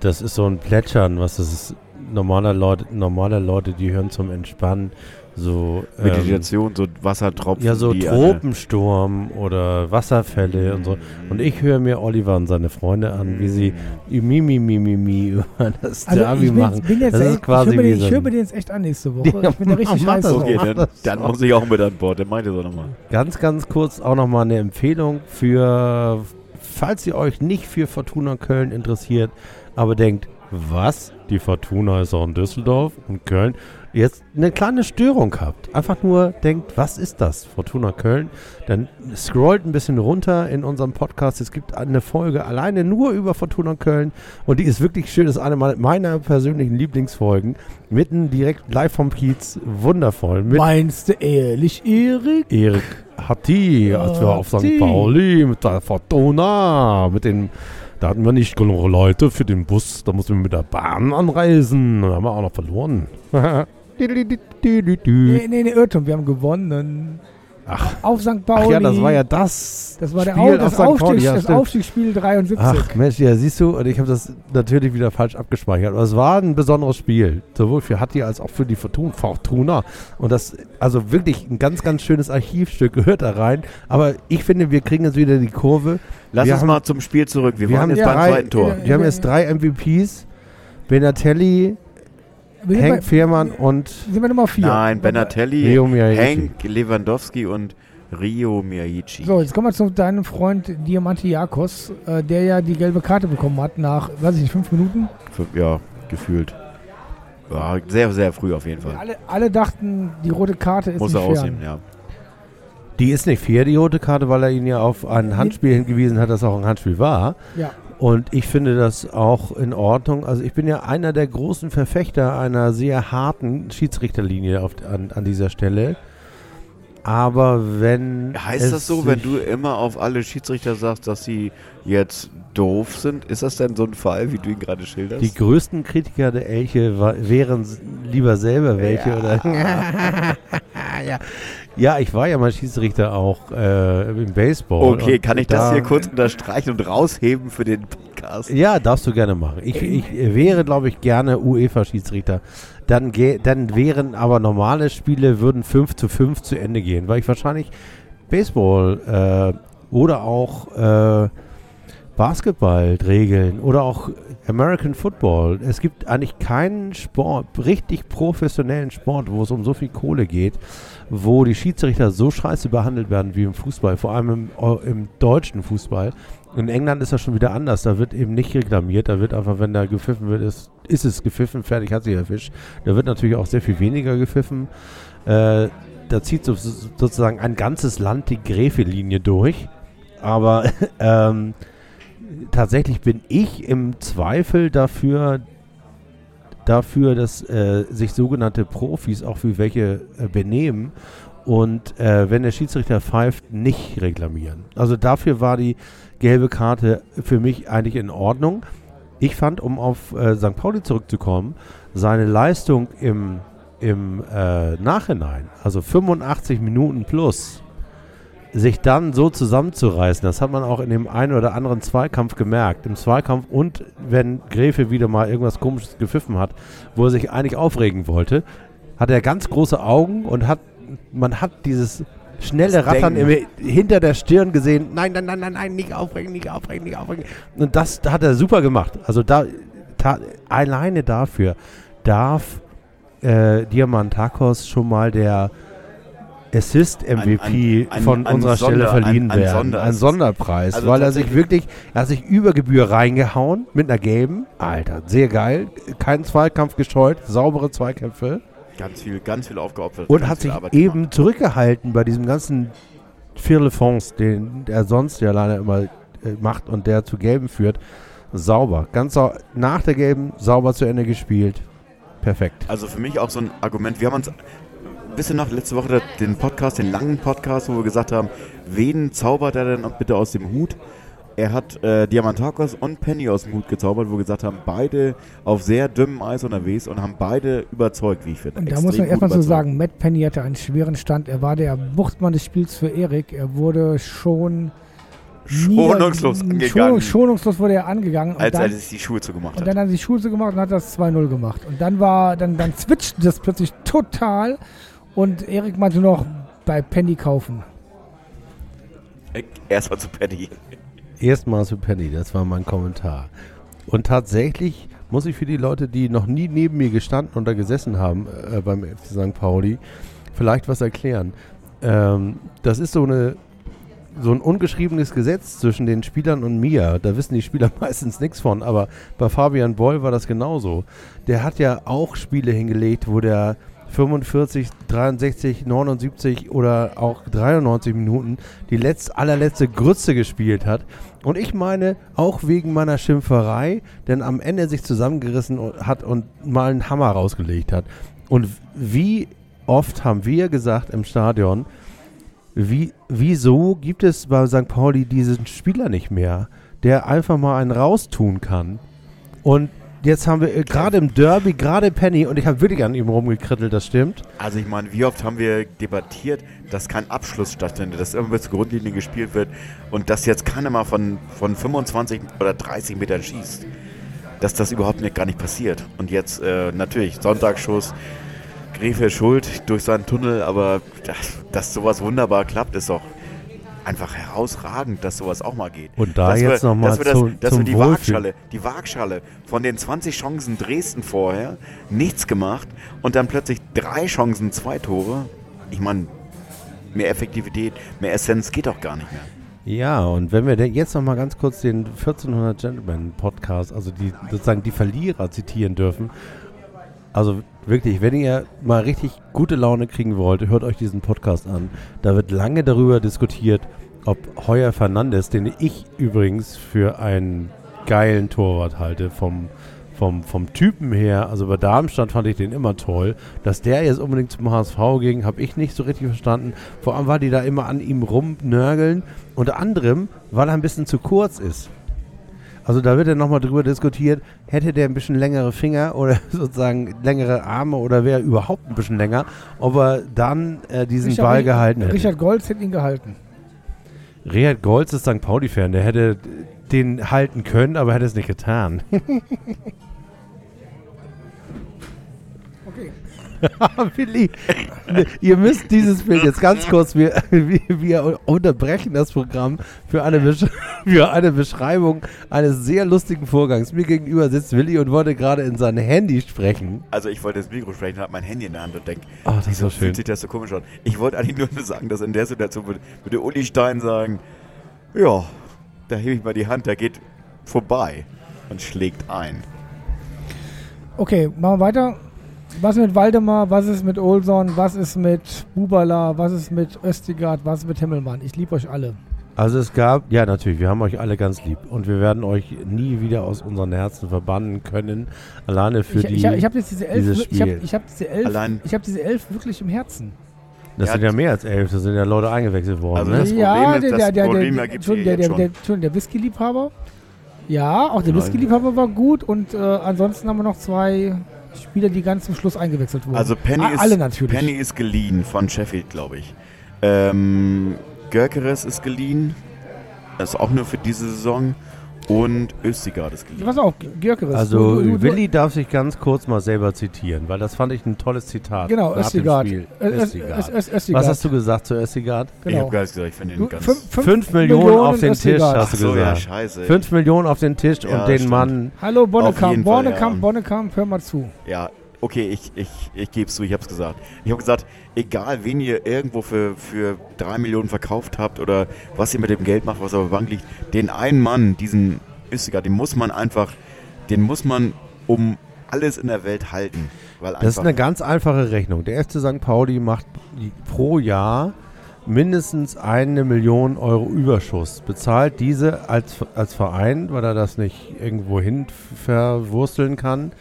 das ist so ein Plätschern, was das ist. Normaler Leute, normale Leute, die hören zum Entspannen so ähm, Meditation, so Wassertropfen. ja so Tropensturm oder Wasserfälle und so. Und ich höre mir Oliver und seine Freunde an, wie sie mi mi mi mi mi *laughs* über das Also Derby bin, machen. bin jetzt Das ist quasi ich höre mir, den- so ein- mir den jetzt echt an nächste Woche. *laughs* Ja, ich bin da richtig mach das. Okay, dann, das dann doch. muss ich auch mit an Bord. Der meinte so nochmal. Ganz, ganz kurz auch nochmal eine Empfehlung für, falls ihr euch nicht für Fortuna Köln interessiert, aber denkt, was? Die Fortuna ist auch in Düsseldorf und Köln. Jetzt eine kleine Störung habt. Einfach nur denkt, was ist das? Fortuna Köln. Dann scrollt ein bisschen runter in unserem Podcast. Es gibt eine Folge alleine nur über Fortuna Köln und die ist wirklich schön. Das ist eine meiner persönlichen Lieblingsfolgen. Mitten direkt live vom Kiez. Wundervoll. Mit Meinst du ehrlich, Erik? Erik Hatti, als wir auf St. Pauli mit der Fortuna, mit den, da hatten wir nicht genug Leute für den Bus, da mussten wir mit der Bahn anreisen, da haben wir auch noch verloren. *laughs* Nee, nee, nee, Irrtum. Wir haben gewonnen. Ach, Auf St. Pauli. ach ja, das war ja das. Das war der Spiel Au das, auf St. Pauli, Aufstiegs ja, das. Aufstiegsspiel 73. Ach Mensch, ja, siehst du, und ich habe das natürlich wieder falsch abgespeichert. Aber es war ein besonderes Spiel, sowohl für Hatti als auch für die Fortuna. Und das, also wirklich ein ganz, ganz schönes Archivstück gehört da rein. Aber ich finde, wir kriegen jetzt wieder die Kurve. Lass Wir uns haben- mal zum Spiel zurück. Wir, wir waren haben jetzt beim drei- zweiten Tor. Wir haben jetzt drei MVPs. Benatelli, Henk bei, Fehrmann und sind wir Nummer 4. Nein, Benatelli. Hank Lewandowski und Rio Miyagichi. So, jetzt kommen wir zu deinem Freund Diamantiakos, äh, der ja die gelbe Karte bekommen hat nach, weiß ich nicht, fünf Minuten. Ja, gefühlt. Ja, sehr, sehr früh auf jeden Fall. Alle, alle dachten, die rote Karte ist Muss er nicht fern. ausnehmen, ja. die ist nicht fair, die rote Karte, weil er ihn ja auf ein Handspiel hingewiesen hat, das auch ein Handspiel war. Ja. Und ich finde das auch in Ordnung. Also ich bin ja einer der großen Verfechter einer sehr harten Schiedsrichterlinie auf, an, an dieser Stelle. Aber wenn. Heißt das so, wenn du immer auf alle Schiedsrichter sagst, dass sie jetzt doof sind? Ist das denn so ein Fall, wie du ihn gerade schilderst? Die größten Kritiker der Elche wären lieber selber welche oder. *laughs* *laughs* ja. Ja, ich war ja mal Schiedsrichter auch äh, im Baseball. okay, kann ich das da- hier kurz unterstreichen und rausheben für den Podcast? Ja, darfst du gerne machen. Ich, ich wäre, glaube ich, gerne UEFA-Schiedsrichter. Dann, dann wären aber normale Spiele, würden 5 zu 5 zu Ende gehen, weil ich wahrscheinlich Baseball äh, oder auch äh, Basketball-Regeln oder auch American Football. Es gibt eigentlich keinen Sport, richtig professionellen Sport, wo es um so viel Kohle geht, wo die Schiedsrichter so scheiße behandelt werden wie im Fußball, vor allem im, im deutschen Fußball. In England ist das schon wieder anders. Da wird eben nicht reklamiert. Da wird einfach, wenn da gepfiffen wird, ist, ist es gepfiffen, fertig hat sich der Fisch. Da wird natürlich auch sehr viel weniger gepfiffen. Äh, da zieht so, sozusagen ein ganzes Land die Gräfe-Linie durch. Aber *laughs* ähm, tatsächlich bin ich im Zweifel dafür, dafür, dass äh, sich sogenannte Profis auch für welche äh, benehmen und äh, wenn der Schiedsrichter pfeift, nicht reklamieren. Also dafür war die gelbe Karte für mich eigentlich in Ordnung. Ich fand, um auf äh, St. Pauli zurückzukommen, seine Leistung im, im äh, Nachhinein, also 85 Minuten plus, sich dann so zusammenzureißen, das hat man auch in dem einen oder anderen Zweikampf gemerkt. Im Zweikampf und wenn Gräfe wieder mal irgendwas komisches gepfiffen hat, wo er sich eigentlich aufregen wollte, hat er ganz große Augen und hat, man hat dieses schnelle Das Rattern im, hinter der Stirn gesehen. Nein, nein, nein, nein, nein, nicht aufregen, nicht aufregen, nicht aufregen. Und das hat er super gemacht. Also da, ta, alleine dafür darf äh, Diamantakos schon mal der Assist-MVP Ein- ein- von ein unserer Sonder- Stelle verliehen ein- ein werden. Sonder- ein Sonderpreis, Also weil er sich wirklich, er hat sich über Gebühr reingehauen mit einer gelben. Alter, sehr geil. Kein Zweikampf gescheut, saubere Zweikämpfe. Ganz viel, ganz viel aufgeopfert. Und hat sich Arbeit eben gemacht. zurückgehalten bei diesem ganzen Firlefanz, den er sonst ja leider immer äh, macht und der zu gelben führt. Sauber. Ganz sau nach der gelben sauber zu Ende gespielt. Perfekt. Also für mich auch so ein Argument. Wir haben uns ein bisschen noch letzte Woche den Podcast, den langen Podcast, wo wir gesagt haben, wen zaubert er denn bitte aus dem Hut? Er hat äh, Diamantakos und Penny aus dem Hut gezaubert, wo wir gesagt haben, beide auf sehr dünnem Eis unterwegs und haben beide überzeugt, wie ich finde. Und da muss man erstmal so sagen, Matt Penny hatte einen schweren Stand. Er war der Wuchtmann des Spiels für Erik. Er wurde schon Schonungslos angegangen. Schonung, schonungslos wurde er angegangen. Und als er sich die Schuhe zugemacht und hat. dann hat er die Schuhe so gemacht und hat das 2-0 gemacht. Und dann war, dann, dann switchte das plötzlich total. Und Erik meinte noch bei Penny kaufen. Erstmal zu Penny. Erstmal zu Penny, das war mein Kommentar. Und tatsächlich muss ich für die Leute, die noch nie neben mir gestanden oder gesessen haben äh, beim FC St. Pauli, vielleicht was erklären. Ähm, das ist so eine so ein ungeschriebenes Gesetz zwischen den Spielern und mir. Da wissen die Spieler *laughs* meistens nichts von, aber bei Fabian Boll war das genauso. Der hat ja auch Spiele hingelegt, wo der 45, 63, 79 oder auch 93 Minuten die letzt, allerletzte Grütze gespielt hat. Und ich meine, auch wegen meiner Schimpferei, denn am Ende sich zusammengerissen hat und mal einen Hammer rausgelegt hat. Und wie oft haben wir gesagt im Stadion, wie, wieso gibt es bei St. Pauli diesen Spieler nicht mehr, der einfach mal einen raustun kann? Und jetzt haben wir äh, gerade im Derby, gerade Penny, und ich habe wirklich an ihm rumgekrittelt, das stimmt. Also ich meine, wie oft haben wir debattiert, dass kein Abschluss stattfindet, dass immer bis zur Grundlinie gespielt wird und dass jetzt keiner mal von, von 25 oder 30 Metern schießt. Dass das überhaupt nicht, gar nicht passiert. Und jetzt äh, natürlich, Sonntagsschuss, Gräfe schuld durch seinen Tunnel, aber dass, dass sowas wunderbar klappt, ist doch einfach herausragend, dass sowas auch mal geht. Und da dass jetzt wir, noch mal dass wir, das, zu- dass zum wir die. Waagschale, die Waagschale von den 20 Chancen Dresden vorher nichts gemacht und dann plötzlich drei Chancen, zwei Tore. Ich meine, mehr Effektivität, mehr Essenz geht doch gar nicht mehr. Ja, und wenn wir jetzt noch mal ganz kurz den 1400 Gentlemen Podcast, also die sozusagen die Verlierer zitieren dürfen. Also wirklich, wenn ihr mal richtig gute Laune kriegen wollt, hört euch diesen Podcast an. Da wird lange darüber diskutiert, ob Heuer Fernandes, den ich übrigens für einen geilen Torwart halte, vom, vom, vom Typen her, also bei Darmstadt fand ich den immer toll. Dass der jetzt unbedingt zum HSV ging, habe ich nicht so richtig verstanden. Vor allem, weil die da immer an ihm rumnörgeln. Unter anderem, weil er ein bisschen zu kurz ist. Also da wird ja nochmal drüber diskutiert, hätte der ein bisschen längere Finger oder *laughs* sozusagen längere Arme oder wäre überhaupt ein bisschen länger, ob er dann äh, diesen Richard- Ball gehalten hätte. Richard Golz hätte ihn gehalten. Richard Golz ist St. Pauli-Fan, der hätte den halten können, aber hätte es nicht getan. *laughs* *laughs* Willi, ne, ihr müsst dieses Bild jetzt ganz kurz, wir, *laughs* wir, wir unterbrechen das Programm für eine, Besch *laughs* für eine Beschreibung eines sehr lustigen Vorgangs. Mir gegenüber sitzt Willi und wollte gerade in sein Handy sprechen. Also ich wollte das Mikro sprechen, habe mein Handy in der Hand und denke, Ah, das ist wieso so schön. fühlt sich das so komisch an? Ich wollte eigentlich nur sagen, dass in der Situation würde, würde Uli Stein sagen, ja, da hebe ich mal die Hand, der geht vorbei und schlägt ein. Okay, machen wir weiter. Was mit Waldemar? Was ist mit Olson? Was ist mit Bubala? Was ist mit Östigard? Was ist mit Himmelmann? Ich liebe euch alle. Also es gab, ja natürlich, wir haben euch alle ganz lieb und wir werden euch nie wieder aus unseren Herzen verbannen können, alleine für Ich, die, ich, ich habe jetzt diese elf, dieses ich habe Spiel. ich hab diese elf, Allein- ich habe diese elf wirklich im Herzen. das Ja, sind ja mehr als elf, da sind ja Leute eingewechselt worden. Also ne? das ja, ist, der, das der, der, Problem der, der, der, Whisky-Liebhaber. Ja, auch der. Whisky-Liebhaber war gut und äh, ansonsten haben wir noch zwei Spieler, die ganz zum Schluss eingewechselt wurden. Also Penny Ah, ist, alle natürlich. Penny ist geliehen von Sheffield, glaube ich. Ähm, Görkeres ist geliehen. Das ist auch nur für diese Saison. Und Östigard ist geliehen. Pass auf, Görkeres. Also du- du- du- Willi darf sich ganz kurz mal selber zitieren, weil das fand ich ein tolles Zitat. Genau, Östigard. Was hast du gesagt zu Östigard? Ich Genau. habe gar nicht gesagt, ich finde ihn ganz... fünf, fünf, Fünf Millionen auf den Tisch, hast du gesagt. scheiße. Fünf Millionen auf den Tisch Ja, und den stimmt. Mann. Hallo Bonnekamp, Bonnekamp, ja. Bonnekamp, hör mal zu. Ja, okay, ich, ich, ich gebe es zu, ich habe es gesagt. Ich habe gesagt, egal wen ihr irgendwo für, für drei Millionen verkauft habt oder was ihr mit dem Geld macht, was auf der Bank liegt, den einen Mann, diesen Östiger, den muss man einfach, den muss man um alles in der Welt halten. Das ist eine ganz einfache Rechnung. Der FC St. Pauli macht pro Jahr mindestens eine Million Euro Überschuss. Bezahlt diese als, als Verein, weil er das nicht irgendwo hin verwursteln kann,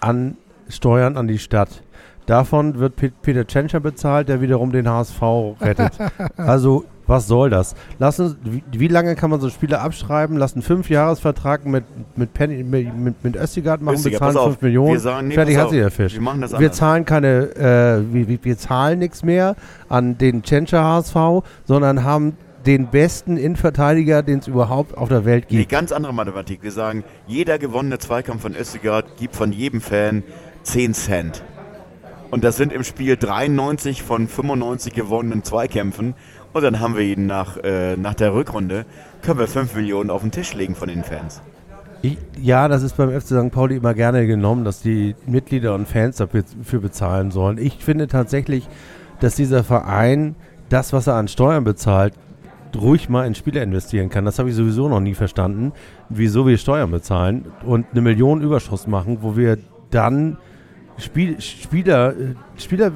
an Steuern an die Stadt. Davon wird Pe- Peter Tschentscher bezahlt, der wiederum den HSV rettet. *laughs* also, was soll das? Lassen, wie, wie lange kann man so Spieler abschreiben? Lassen fünf Jahresvertrag mit, mit, Penny, mit, mit, mit Östigard machen, Östigard, bezahlen pass auf, fünf Millionen. wir sagen, nee, fertig hat sich der Fisch. wir machen das Wir zahlen keine, äh, wir, wir- wir zahlen nichts mehr an den Tschentscher HSV, sondern haben den besten Innenverteidiger, den es überhaupt auf der Welt Nee, gibt. ganz andere Mathematik. Wir sagen, jeder gewonnene Zweikampf von Östigard gibt von jedem Fan 10 Cent. Und das sind im Spiel 93 von 95 gewonnenen Zweikämpfen. Und dann haben wir ihn nach, äh, nach der Rückrunde, können wir 5 Millionen auf den Tisch legen von den Fans. Ja, das ist beim FC St. Pauli immer gerne genommen, dass die Mitglieder und Fans dafür für bezahlen sollen. Ich finde tatsächlich, dass dieser Verein das, was er an Steuern bezahlt, ruhig mal in Spieler investieren kann. Das habe ich sowieso noch nie verstanden, wieso wir Steuern bezahlen und eine Million Überschuss machen, wo wir dann Spiel, Spieler, äh, Spieler,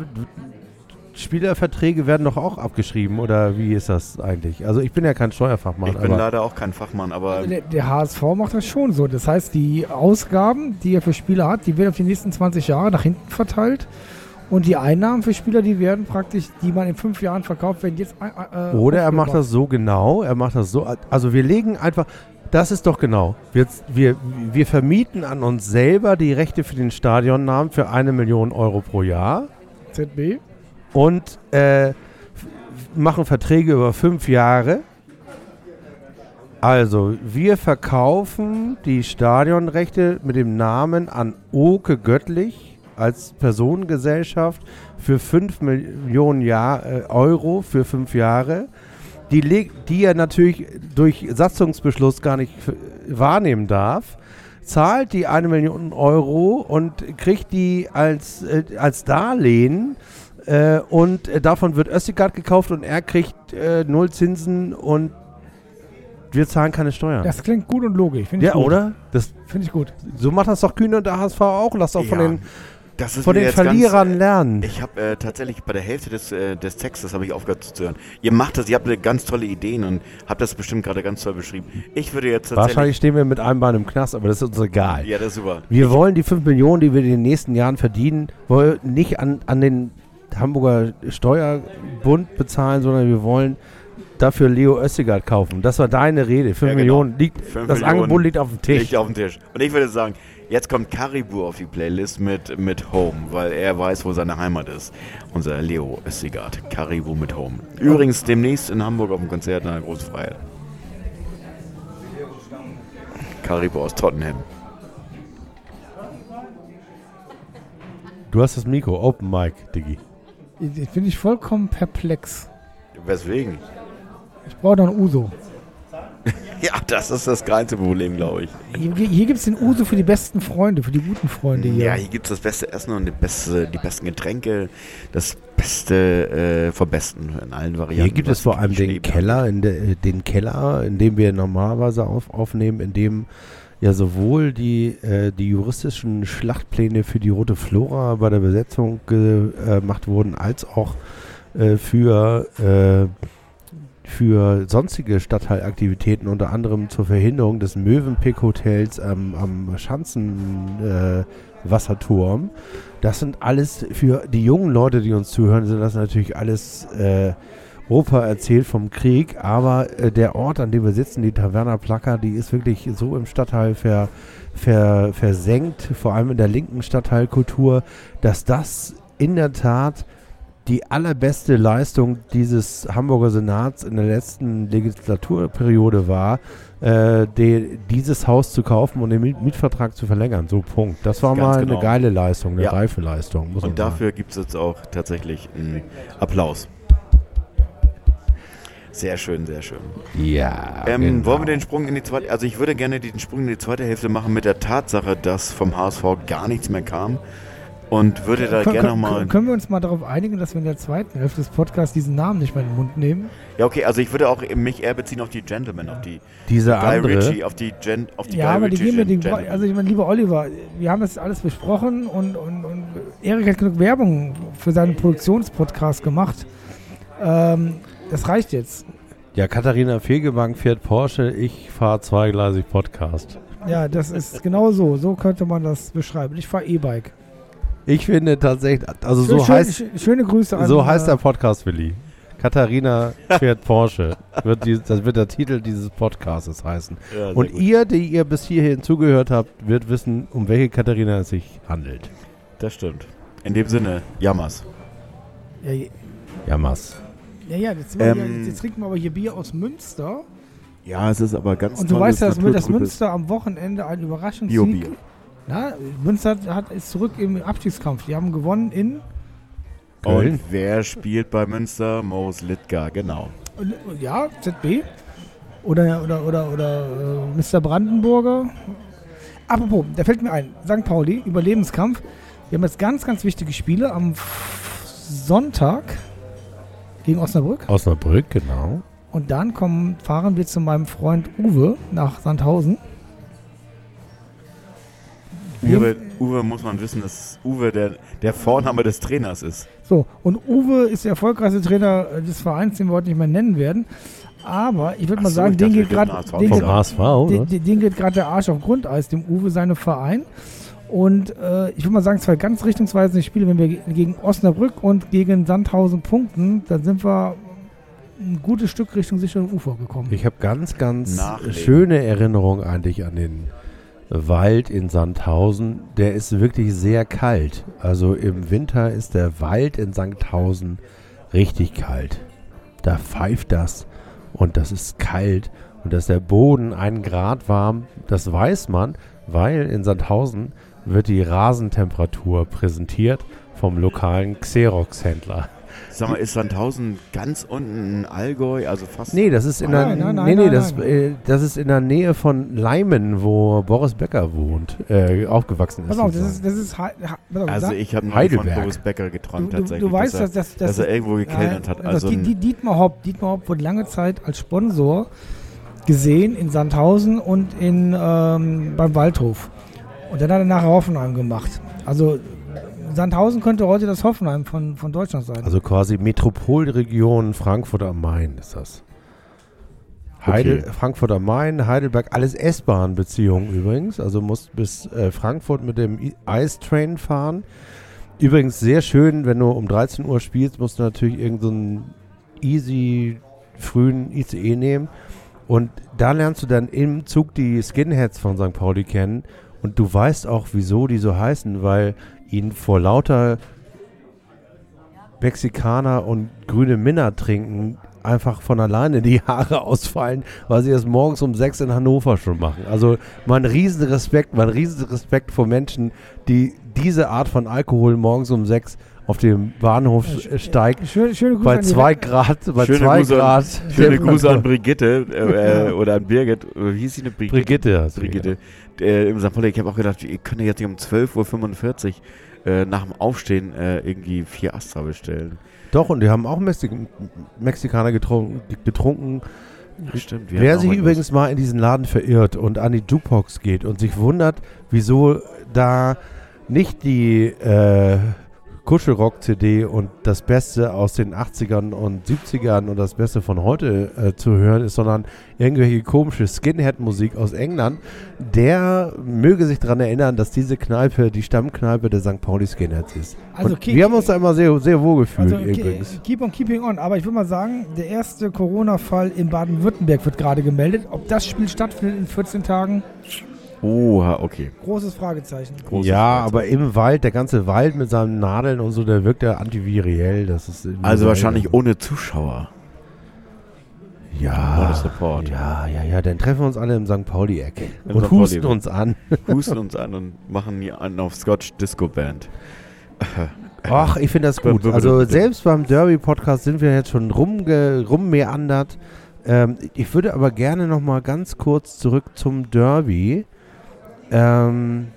Spielerverträge werden doch auch abgeschrieben oder wie ist das eigentlich? Also ich bin ja kein Steuerfachmann, Ich bin aber leider auch kein Fachmann, aber Der, der HSV macht das schon so. Das heißt, die Ausgaben, die er für Spieler hat, die werden auf die nächsten 20 Jahre nach hinten verteilt. Und die Einnahmen für Spieler, die werden praktisch, die man in fünf Jahren verkauft, werden jetzt. Äh, Oder er macht das so genau, er macht das so, also wir legen einfach, das ist doch genau, wir, wir, wir vermieten an uns selber die Rechte für den Stadionnamen für eine Million Euro pro Jahr ZB. und äh, machen Verträge über fünf Jahre. Also, wir verkaufen die Stadionrechte mit dem Namen an Oke Göttlich als Personengesellschaft für 5 Millionen Jahr, äh, Euro für fünf Jahre, die, die er natürlich durch Satzungsbeschluss gar nicht wahrnehmen darf, zahlt die eine Million Euro und kriegt die als, äh, als Darlehen äh, und äh, davon wird Östigard gekauft und er kriegt äh, null Zinsen und wir zahlen keine Steuern. Das klingt gut und logisch. Finde ich ja, gut. oder? Das, Finde ich gut. so macht das doch Kühne und der HSV auch. Lass doch von Ja, den, das ist von den jetzt ganz, Verlierern äh, lernen. Ich habe äh, tatsächlich bei der Hälfte des, äh, des Textes habe ich aufgehört zuzuhören. Ihr macht das, ihr habt ganz tolle Ideen und habt das bestimmt gerade ganz toll beschrieben. Ich würde jetzt. Wahrscheinlich stehen wir mit einem Bein im Knast, aber das ist uns egal. Ja, das ist super. Wir wollen die 5 Millionen, die wir in den nächsten Jahren verdienen, wollen nicht an, an den Hamburger Steuerbund bezahlen, sondern wir wollen dafür Leo Östigard kaufen. Das war deine Rede. 5 Ja, genau. Millionen liegt, Fünf das Millionen Angebot liegt auf dem Tisch. Liegt auf dem Tisch. Und ich würde sagen, jetzt kommt Caribou auf die Playlist mit, mit Home, weil er weiß, wo seine Heimat ist. Unser Leo Östigard. Caribou mit Home. Übrigens demnächst in Hamburg auf dem Konzert in der Großfreiheit. Caribou aus Tottenham. Du hast das Mikro, Open Mic, Diggi. Ich bin ich vollkommen perplex. Weswegen? Ich brauche noch ein Uso. *laughs* Ja, das ist das kleinste Problem, glaube ich. Hier, hier gibt es den Uso für die besten Freunde, für die guten Freunde hier. Ja, hier gibt es das beste Essen und die, beste, die besten Getränke, das Beste äh, vom Besten in allen Varianten. Hier gibt es vor allem den. Keller, in de, den Keller, in dem wir normalerweise auf, aufnehmen, in dem ja sowohl die, äh, die juristischen Schlachtpläne für die Rote Flora bei der Besetzung äh, gemacht wurden, als auch äh, für, äh, für sonstige Stadtteilaktivitäten, unter anderem zur Verhinderung des Mövenpick-Hotels am, am Schanzenwasserturm. Äh. Das sind alles für die jungen Leute, die uns zuhören, sind das natürlich alles äh, Opa erzählt vom Krieg, aber äh, der Ort, an dem wir sitzen, die Taverna Plaka, die ist wirklich so im Stadtteil ver, ver, versenkt, vor allem in der linken Stadtteilkultur, dass das in der Tat die allerbeste Leistung dieses Hamburger Senats in der letzten Legislaturperiode war, äh, de, dieses Haus zu kaufen und den Miet Mietvertrag zu verlängern. So, Punkt. Das war Ganz mal genau. eine geile Leistung, eine Ja. reife Leistung. Und dafür gibt es jetzt auch tatsächlich einen Applaus. Sehr schön, sehr schön. Ja. Ähm, genau. Wollen wir den Sprung in die zweite, also ich würde gerne den Sprung in die zweite Hälfte machen mit der Tatsache, dass vom HSV gar nichts mehr kam und würde da Können- gerne nochmal, Können wir uns mal darauf einigen, dass wir in der zweiten Hälfte des Podcasts diesen Namen nicht mehr in den Mund nehmen? ja okay, also ich würde auch mich eher beziehen auf die Gentlemen, auf die Diese Guy andere. Ritchie, auf die Gen, auf die ja, Guy aber die Ritchie geben mir die. Gentlemen. Also, ich meine, lieber Oliver, wir haben das alles besprochen und, und, und Erik hat genug Werbung für seinen Produktionspodcast gemacht. Ähm, das reicht jetzt. Ja, Katharina Fegebank fährt Porsche, ich fahre zweigleisig Podcast. Ja, das ist genau so. So könnte man das beschreiben. Ich fahre E-Bike. Ich finde tatsächlich, also so Schön- heißt, schön- schöne Grüße an. so heißt äh, der Podcast, Willi. Katharina fährt Porsche. Wird die, das wird der Titel dieses Podcasts heißen. Ja, Und gut. ihr, die ihr bis hierhin zugehört habt, wird wissen, um welche Katharina es sich handelt. Das stimmt. In dem Sinne, Jammers. Ja, ja, Jammers. ja, ja jetzt, Ähm, hier, jetzt trinken wir aber hier Bier aus Münster. Ja, es ist aber ganz Und du weißt ja, dass, Münster am Wochenende ein Überraschungssieg. Na, Münster hat, ist zurück im Abstiegskampf. Die haben gewonnen in. Köln. Und wer spielt bei Münster? Moos Littgar, genau. Ja, ZB. Oder, oder, oder, oder äh, Mr. Brandenburger. Apropos, da fällt mir ein, St. Pauli, Überlebenskampf. Wir haben jetzt ganz, ganz wichtige Spiele am Sonntag gegen Osnabrück. Osnabrück, genau. Und dann kommen, fahren wir zu meinem Freund Uwe nach Sandhausen. Uwe, Uwe muss man wissen, dass Uwe der, der Vorname des Trainers ist. So, und Uwe ist der erfolgreichste Trainer des Vereins, den wir heute nicht mehr nennen werden. Aber ich würde mal so, sagen, den geht gerade der Arsch auf Grundeis, dem Uwe, seinem Verein. Und äh, ich würde mal sagen, zwei ganz richtungsweisende Spiele, wenn wir ge- gegen Osnabrück und gegen Sandhausen punkten, dann sind wir ein gutes Stück Richtung sicheren Ufer gekommen. Ich habe ganz, ganz Nachlegen. schöne Erinnerungen eigentlich an den Wald in Sandhausen. Der ist wirklich sehr kalt. Also im Winter ist der Wald in Sandhausen richtig kalt. Da pfeift das und das ist kalt und dass der Boden einen Grad warm, das weiß man, weil in Sandhausen wird die Rasentemperatur präsentiert vom lokalen Xerox-Händler. Sag mal, ist Sandhausen ganz unten in Allgäu, also fast. Nee, das ist in Nein, der nein, nein, nee, das, äh, das ist in der Nähe von Leimen, wo Boris Becker wohnt, äh, aufgewachsen ist. Pass auf, das ist, das ist, Ha- pass auf, Also ich habe nur von Heidelberg. Boris Becker du, geträumt du, tatsächlich. du weißt, dass, er, dass, dass, dass er irgendwo gekellnert hat. Also die, die, Dietmar Hopp, Dietmar Hopp wurde lange Zeit als Sponsor gesehen in Sandhausen und in, ähm, beim Waldhof. Und dann hat er nachher Hoffenheim gemacht. Also Sandhausen könnte heute das Hoffenheim von, von Deutschland sein. also quasi Metropolregion Frankfurt am Main ist das. Heidel, Okay. Frankfurt am Main, Heidelberg, alles S-Bahn-Beziehungen übrigens. Also musst bis äh, Frankfurt mit dem Ice-Train fahren. Übrigens sehr schön, wenn du um 13 Uhr spielst, musst du natürlich irgendeinen easy frühen ICE nehmen. Und da lernst du dann im Zug die Skinheads von St. Pauli kennen. Und du weißt auch, wieso die so heißen, weil ihnen vor lauter Mexikaner und grüne Minna trinken einfach von alleine die Haare ausfallen, weil sie das morgens um sechs in Hannover schon machen. Also mein riesen Respekt, mein riesen Respekt vor Menschen, die diese Art von Alkohol morgens um sechs auf dem Bahnhof Ja, steigt. Schöne, schöne Grüße Bei an zwei Grad, bei Schöne zwei Grüße an- Grad. Schöne Der- Grüße an Brigitte äh, äh, *laughs* oder an Birgit. Wie hieß sie eine Brigitte? Brigitte. Brigitte. Äh, Im St. Pauli, ich habe auch gedacht, ihr könnt ja jetzt nicht um 12.45 Uhr äh, nach dem Aufstehen äh, irgendwie vier Astra bestellen. Doch, und die haben auch Mexik Mexikaner getrunken. getrunken. Stimmt. wir Wer sich übrigens mal in diesen Laden verirrt und an die Jukebox geht und sich wundert, wieso da nicht die äh, Kuschelrock-CD und das Beste aus den 80ern und 70ern und das Beste von heute äh, zu hören ist, sondern irgendwelche komische Skinhead-Musik aus England, der möge sich daran erinnern, dass diese Kneipe die Stammkneipe der St. Pauli Skinheads ist. Also keep- wir haben uns da immer sehr, sehr wohl gefühlt Also, übrigens. keep on keeping on. Aber ich würde mal sagen, der erste Corona-Fall in Baden-Württemberg wird gerade gemeldet. Ob das Spiel stattfindet in 14 Tagen, Oha, okay. großes Fragezeichen. Großes ja, Fragezeichen. aber im Wald, der ganze Wald mit seinen Nadeln und so, der wirkt ja antiviriell. Das ist Also wahrscheinlich ohne Zuschauer. ja, ohne Support. Ja, ja, ja, dann treffen wir uns alle im St. Pauli-Eck und St. Pauli. husten uns an. Husten uns an und machen hier einen auf Scotch Disco Band. *laughs* Ach, ich finde das gut. Also selbst beim Derby-Podcast sind wir jetzt schon rumge rummeandert. Ähm, ich würde aber gerne noch mal ganz kurz zurück zum Derby ähm,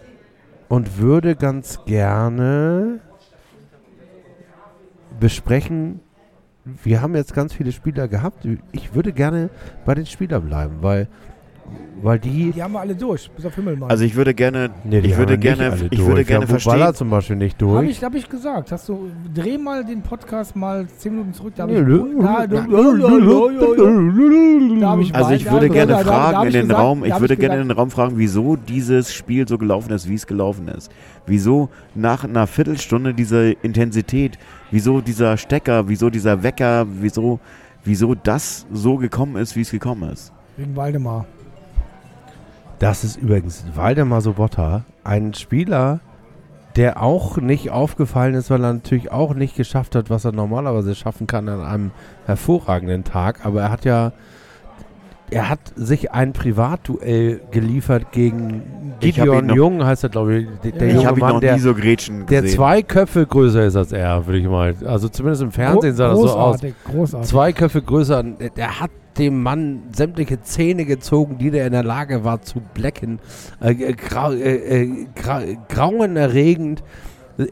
und würde ganz gerne besprechen, wir haben jetzt ganz viele Spieler gehabt. Ich würde gerne bei den Spielern bleiben, weil, weil die Die haben wir alle durch, bis auf Himmelmann. Also ich würde gerne, Nee, ich würde gerne, ich durch. würde gerne Bubala verstehen. zum Beispiel nicht habe durch. ich, hab ich gesagt. Hast du, dreh mal den Podcast mal 10 Minuten zurück. Da habe ich, habe Also ich würde gerne fragen in ich den Raum, ich würde gerne in den Raum fragen, wieso dieses Spiel so gelaufen ist, wie es gelaufen ist. Wieso nach einer Viertelstunde diese Intensität, wieso dieser Stecker, wieso dieser Wecker, wieso, wieso das so gekommen ist, wie es gekommen ist. Wegen Waldemar. Das ist übrigens Waldemar Sobotta, ein Spieler, der auch nicht aufgefallen ist, weil er natürlich auch nicht geschafft hat, was er normalerweise schaffen kann an einem hervorragenden Tag. Aber er hat ja, er hat sich ein Privatduell geliefert gegen Ich hab ihn Gideon noch- Jung, heißt er glaube ich, der, der Ich junge Mann, noch der, nie so Gretchen der zwei Köpfe größer ist als er, würde ich mal. Also zumindest im Fernsehen sah das so aus. großartig, großartig. Zwei Köpfe größer. Der hat dem Mann sämtliche Zähne gezogen, die der in der Lage war zu blecken. Äh, äh, grau, äh, äh, gra, grauenerregend.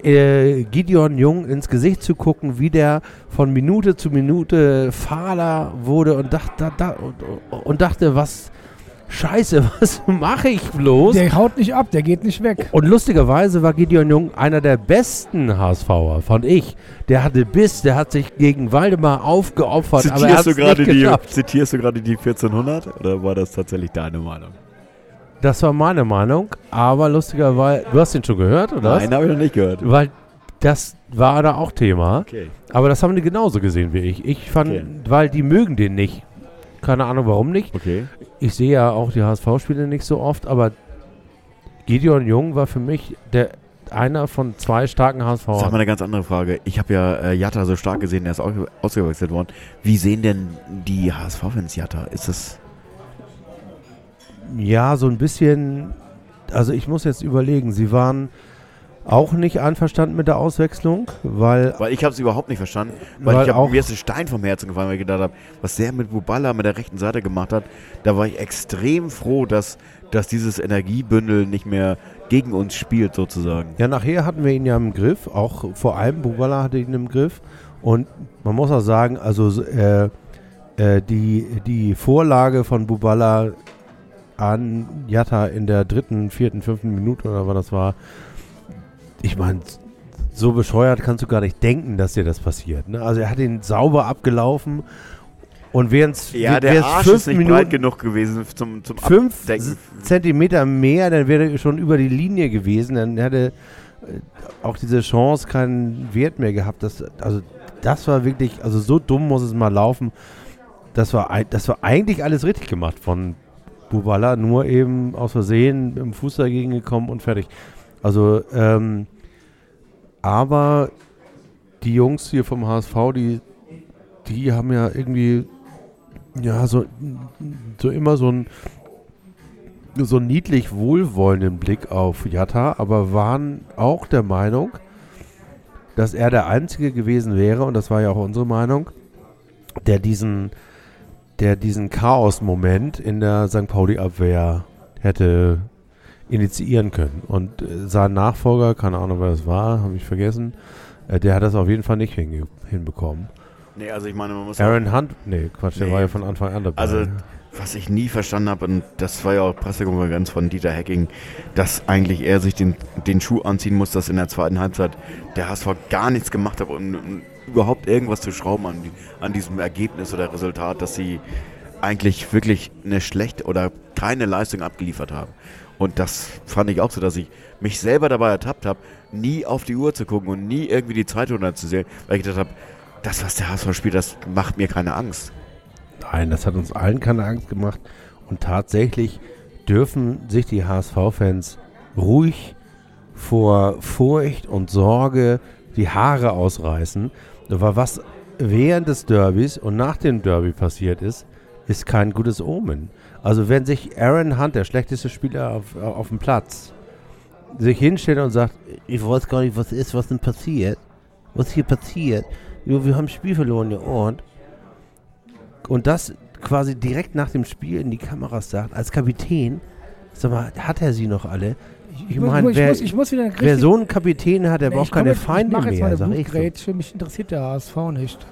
Äh, Gideon Jung ins Gesicht zu gucken, wie der von Minute zu Minute fahler wurde und dachte, da, da, und, und dachte, was Scheiße, *laughs* was mache ich bloß? Der haut nicht ab, der geht nicht weg. Und lustigerweise war Gideon Jung einer der besten HSVer, fand ich. Der hatte Biss, der hat sich gegen Waldemar aufgeopfert, aber er Zitierst hat du, gerade nicht die, zitierst du gerade die 1400 oder war das tatsächlich deine Meinung? Das war meine Meinung, aber lustigerweise, du hast den schon gehört, oder? Nein, habe ich noch nicht gehört. Weil das war da auch Thema, Okay. aber das haben die genauso gesehen wie ich. Ich fand, Okay. weil die mögen den nicht. Keine Ahnung warum nicht. Okay. Ich sehe ja auch die HSV-Spiele nicht so oft, aber Gideon Jung war für mich der einer von zwei starken HSV. Sag mal eine ganz andere Frage. Ich habe ja äh, Jatta so stark gesehen, der ist auch ausgewechselt worden. Wie sehen denn die HSV-Fans Jatta? Ist das. Ja, so ein bisschen. Also ich muss jetzt überlegen, sie waren auch nicht einverstanden mit der Auswechslung, weil, Weil ich habe es überhaupt nicht verstanden. Weil, weil ich hab, mir ist ein Stein vom Herzen gefallen, weil ich gedacht habe, was der mit Bubala mit der rechten Seite gemacht hat, da war ich extrem froh, dass, dass dieses Energiebündel nicht mehr gegen uns spielt, sozusagen. ja nachher hatten wir ihn ja im Griff, auch vor allem Bubala hatte ihn im Griff und man muss auch sagen, also so, äh, äh, die, die Vorlage von Bubala an Jatta in der dritten, vierten, fünften Minute oder was das war, ich meine, so bescheuert kannst du gar nicht denken, dass dir das passiert. Ne? Also er hat ihn sauber abgelaufen und während es Ja, der Arsch ist nicht breit genug gewesen zum, zum fünf Abdecken. S- Zentimeter mehr, dann wäre er schon über die Linie gewesen. Dann hätte äh, auch diese Chance keinen Wert mehr gehabt. Das, also das war wirklich, also so dumm muss es mal laufen. Das war, das war eigentlich alles richtig gemacht von Bubala, nur eben aus Versehen dem Fuß dagegen gekommen und fertig. Also, ähm, aber die Jungs hier vom HSV, die die haben ja irgendwie, ja, so, so immer so ein so einen niedlich wohlwollenden Blick auf Jatta, aber waren auch der Meinung, dass er der Einzige gewesen wäre, und das war ja auch unsere Meinung, der diesen, der diesen Chaos-Moment in der St. Pauli-Abwehr hätte initiieren können. Und äh, sein Nachfolger, keine Ahnung, wer das war, habe ich vergessen, äh, der hat das auf jeden Fall nicht hinge- hinbekommen. Nee, also ich meine, man muss Aaron Hunt, nee, Quatsch, der Nee. war ja von Anfang an dabei. Also, was ich nie verstanden habe, und das war ja auch Pressekonferenz von Dieter Hecking, dass eigentlich er sich den, den Schuh anziehen muss, dass in der zweiten Halbzeit der HSV gar nichts gemacht hat, um, um überhaupt irgendwas zu schrauben an, an diesem Ergebnis oder Resultat, dass sie eigentlich wirklich eine schlechte oder keine Leistung abgeliefert haben. Und das fand ich auch so, dass ich mich selber dabei ertappt habe, nie auf die Uhr zu gucken und nie irgendwie die Zeit runterzusehen, weil ich gedacht habe, das, was der HSV spielt, das macht mir keine Angst. Nein, das hat uns allen keine Angst gemacht. Und tatsächlich dürfen sich die HSV-Fans ruhig vor Furcht und Sorge die Haare ausreißen. Aber was während des Derbys und nach dem Derby passiert ist, ist kein gutes Omen. Also wenn sich Aaron Hunt, der schlechteste Spieler auf, auf dem Platz, sich hinstellt und sagt, ich weiß gar nicht, was ist, was denn passiert, was hier passiert. Jo, wir haben das Spiel verloren, ja und? Und das quasi direkt nach dem Spiel in die Kameras sagt, als Kapitän, sag mal, hat er sie noch alle? Ich muss- meine, ich, wer, muss, ich muss wer so einen Kapitän hat, der Nee, braucht ich keine jetzt, Feinde ich mach jetzt mehr, mal sag ich so. Mich interessiert der HSV nicht.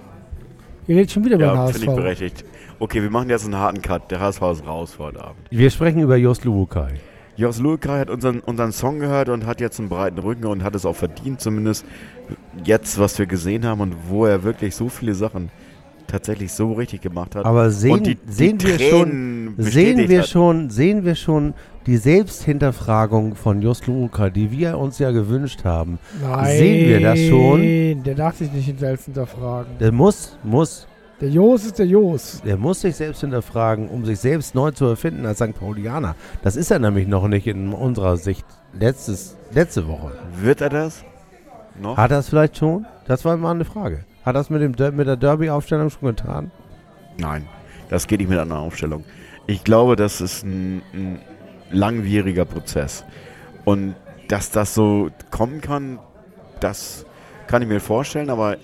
Ihr redet schon wieder über den Ja, HSV. finde ich berechtigt. Okay, wir machen jetzt einen harten Cut. Der HSV ist raus vor heute Abend. Wir sprechen über Jos Lubukai. Jos Lukai hat unseren, unseren Song gehört und hat jetzt einen breiten Rücken und hat es auch verdient, zumindest jetzt, was wir gesehen haben und wo er wirklich so viele Sachen tatsächlich so richtig gemacht hat. Aber sehen, und die, sehen die wir schon, sehen wir hat. schon, sehen wir schon die Selbsthinterfragung von Jos Lubukai, die wir uns ja gewünscht haben. Nein, Sehen wir das schon? Der darf sich nicht selbst hinterfragen. Der muss, muss, Der Jos ist der Jos. der muss sich selbst hinterfragen, um sich selbst neu zu erfinden als St. Paulianer. Das ist er nämlich noch nicht in unserer Sicht letztes, letzte Woche. Wird er das? Noch? Hat er es vielleicht schon? Das war mal eine Frage. Hat er es mit, dem Der- mit der Derby-Aufstellung schon getan? Nein, das geht nicht mit einer Aufstellung. Ich glaube, das ist ein, ein langwieriger Prozess. Und dass das so kommen kann, das kann ich mir vorstellen, aber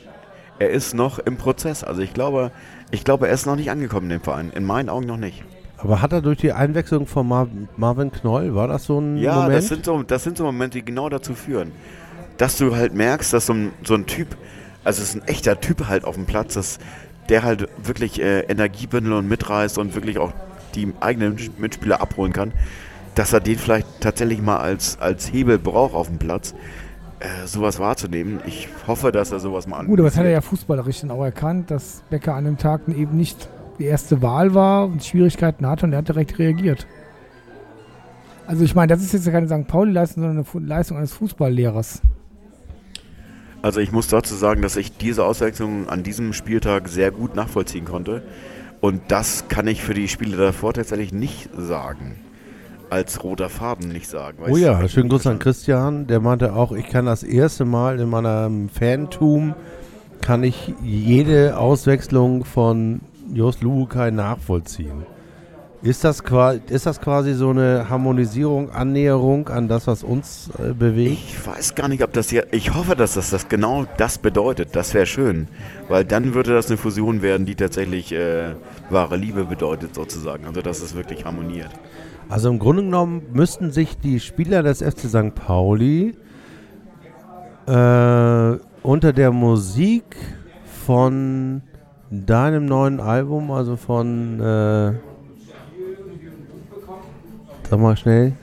er ist noch im Prozess. Also ich glaube, ich glaube, er ist noch nicht angekommen in dem Verein. In meinen Augen noch nicht. Aber hat er durch die Einwechslung von Mar Marvin Knoll, war das so ein Ja, Moment? das sind, so, das sind so Momente, die genau dazu führen. Dass du halt merkst, dass so ein, so ein Typ, also es ist ein echter Typ halt auf dem Platz, dass der halt wirklich äh, Energie bündelt und mitreißt und wirklich auch die eigenen Mitspieler abholen kann, dass er den vielleicht tatsächlich mal als, als Hebel braucht auf dem Platz, äh, sowas wahrzunehmen. Ich hoffe, dass er sowas mal Gut, aber das hat er ja fußballerisch dann auch erkannt, dass Becker an dem Tag eben nicht die erste Wahl war und Schwierigkeiten hatte und er hat direkt reagiert. Also ich meine, das ist jetzt ja keine St. Pauli-Leistung, sondern eine Leistung eines Fußballlehrers. Also ich muss dazu sagen, dass ich diese Auswechslung an diesem Spieltag sehr gut nachvollziehen konnte. Und das kann ich für die Spiele davor tatsächlich nicht sagen. Als roter Faden nicht sagen. Oh ja, schönen Gruß an Christian. Der meinte auch, ich kann das erste Mal in meinem Fantum, kann ich jede Auswechslung von Jos Lubukai nachvollziehen. Ist das, quasi, ist das quasi so eine Harmonisierung, Annäherung an das, was uns äh, bewegt? Ich weiß gar nicht, ob das hier. Ich hoffe, dass das, das genau das bedeutet. Das wäre schön. Weil dann würde das eine Fusion werden, die tatsächlich äh, wahre Liebe bedeutet, sozusagen. Also, dass es wirklich harmoniert. Also im Grunde genommen müssten sich die Spieler des FC St. Pauli äh, unter der Musik von deinem neuen Album, also von, äh, sag mal schnell,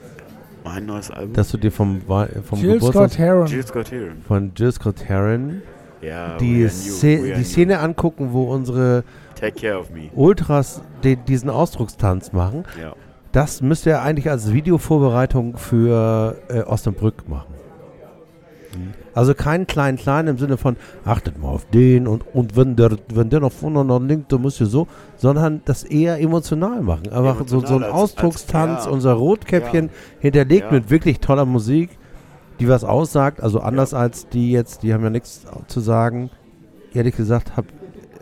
Mein neues Album. dass du dir vom, vom Jill Geburtstag Scott Heron. Jill Scott Heron. von Jill Scott Heron Ja, die, we are new, Sze we are die. Szene angucken, wo unsere Take care of me. Ultras de diesen Ausdruckstanz machen. Ja. Das müsste er eigentlich als Videovorbereitung für äh, Osnabrück machen. Also kein Klein-Klein im Sinne von, achtet mal auf den und, und wenn, der, wenn der nach vorne noch linkt, dann müsst ihr so, sondern das eher emotional machen. Einfach so, so ein Emotional als- Ausdruckstanz, als- ja. unser Rotkäppchen hinterlegt Ja. mit wirklich toller Musik, die was aussagt, also anders als die jetzt, die haben ja nichts zu sagen. Ehrlich gesagt, hab,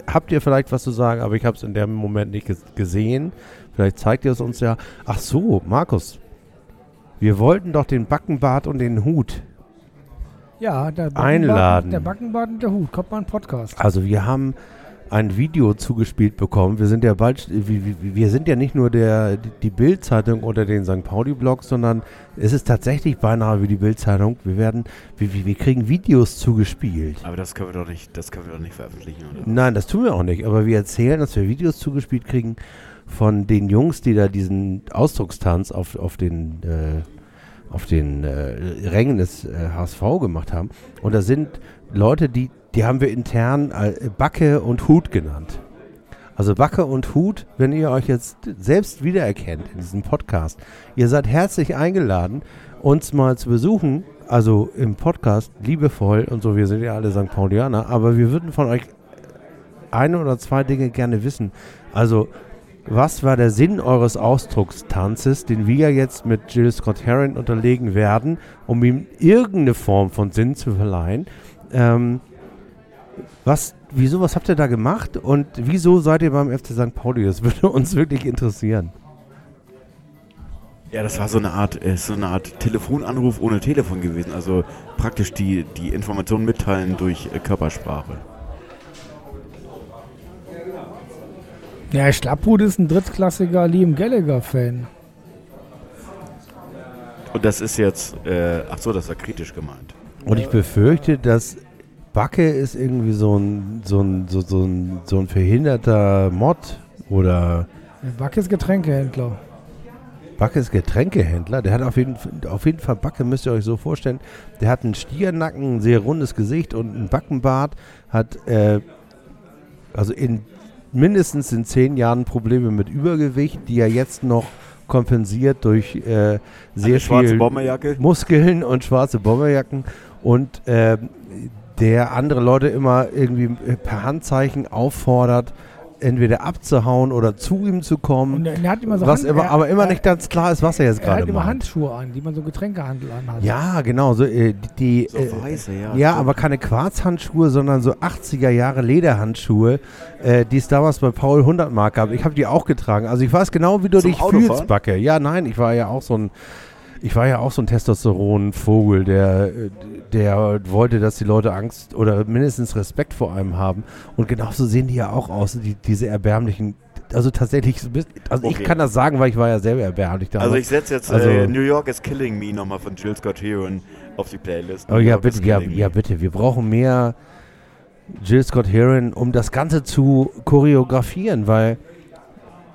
habt ihr vielleicht was zu sagen, aber ich habe es in dem Moment nicht ges gesehen. Vielleicht zeigt ihr es uns ja. Ach so, Markus. Wir wollten doch den Backenbart und den Hut. Ja, der Backenbart, Einladen. Der Backenbart und der Hut. Kommt mal ein Podcast. Also wir haben ein Video zugespielt bekommen. Wir sind ja bald, wir, sind ja nicht nur der die Bild-Zeitung oder den St. Pauli-Blog, sondern es ist tatsächlich beinahe wie die Bild-Zeitung. Wir werden, wir wir kriegen Videos zugespielt. Aber das können wir doch nicht, das können wir doch nicht veröffentlichen, oder? Nein, das tun wir auch nicht. Aber wir erzählen, dass wir Videos zugespielt kriegen von den Jungs, die da diesen Ausdruckstanz auf, auf den, äh, auf den äh, Rängen des äh, HSV gemacht haben. Und da sind Leute, die, die haben wir intern äh, Backe und Hut genannt. Also Backe und Hut, wenn ihr euch jetzt selbst wiedererkennt in diesem Podcast, ihr seid herzlich eingeladen, uns mal zu besuchen. Also im Podcast, liebevoll und so, wir sind ja alle St. Paulianer, aber wir würden von euch eine oder zwei Dinge gerne wissen. Also, was war der Sinn eures Ausdruckstanzes, den wir jetzt mit Jill Scott Heron unterlegen werden, um ihm irgendeine Form von Sinn zu verleihen? Ähm, was, wieso, was habt ihr da gemacht und wieso seid ihr beim FC St. Pauli? Das würde *laughs* uns wirklich interessieren. Ja, das war so eine Art, äh, so eine Art Telefonanruf ohne Telefon gewesen. Also praktisch die, die Informationen mitteilen durch äh, Körpersprache. Ja, Schlapphut ist ein drittklassiger Liam Gallagher-Fan. Und das ist jetzt, äh, ach so, das war kritisch gemeint. Und ich befürchte, dass Backe ist irgendwie so ein, so ein, so, so ein, so ein verhinderter Mod oder Backes Getränkehändler. Backe ist Getränkehändler. Der hat auf jeden, auf jeden Fall Backe, müsst ihr euch so vorstellen. Der hat einen Stiernacken, ein sehr rundes Gesicht und einen Backenbart. Hat äh, also in mindestens in zehn Jahren Probleme mit Übergewicht, die er jetzt noch kompensiert durch äh, sehr viel. Muskeln und schwarze Bomberjacken und ähm, der andere Leute immer irgendwie per Handzeichen auffordert, entweder abzuhauen oder zu ihm zu kommen. Und er, hat immer so was Hand- immer, er, aber immer er, nicht ganz klar ist, was er jetzt Er hat gerade immer macht. Handschuhe an, die man so Getränkehandel anhat. Ja, genau. So, äh, die, So äh, weiße, ja. ja, aber keine Quarzhandschuhe, sondern so 80er Jahre Lederhandschuhe, äh, die es damals bei Paul 100 Mark gab. Ich habe die auch getragen. Also ich weiß genau, wie du Zum dich Autofahren? fühlst, Backe. Ja, nein, ich war ja auch so ein ich war ja auch so ein Testosteron-Vogel, der, der wollte, dass die Leute Angst oder mindestens Respekt vor einem haben. Und genauso sehen die ja auch aus, die, diese erbärmlichen. Also tatsächlich, also ich Okay. kann das sagen, weil ich war ja selber erbärmlich damals. Also ich setze jetzt Also- äh, New York is Killing Me nochmal von Jill Scott Heron auf die Playlist. Oh New ja, York bitte, ja, ja, bitte. Wir brauchen mehr Jill Scott Heron, um das Ganze zu choreografieren, weil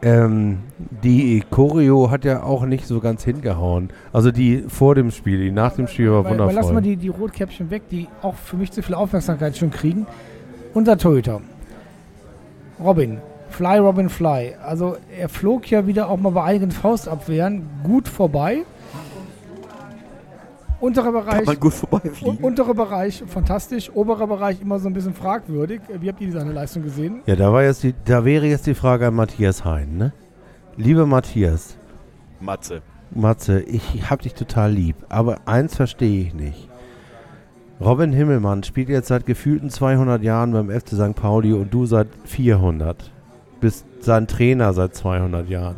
ähm, die Choreo hat ja auch nicht so ganz hingehauen. Also die vor dem Spiel, die nach dem Spiel war Weil, weil lass wundervoll. mal die, die Rotkäppchen weg, die auch für mich zu viel Aufmerksamkeit schon kriegen. Unser Torhüter. Robin. Fly, Robin, Fly. Also er flog ja wieder auch mal bei einigen Faustabwehren gut vorbei. Unterer Kann Bereich, man gut vorbeifliegen. unterer Bereich fantastisch, oberer Bereich immer so ein bisschen fragwürdig. Äh, Wie habt ihr seine Leistung gesehen? ja, da war jetzt die, da wäre jetzt die Frage an Matthias Hein, ne? Lieber Matthias, Matze. Matze, ich hab dich total lieb, aber eins verstehe ich nicht. Robin Himmelmann spielt jetzt seit gefühlten 200 Jahren beim FC St. Pauli und du seit 400. Bist sein Trainer seit 200 Jahren.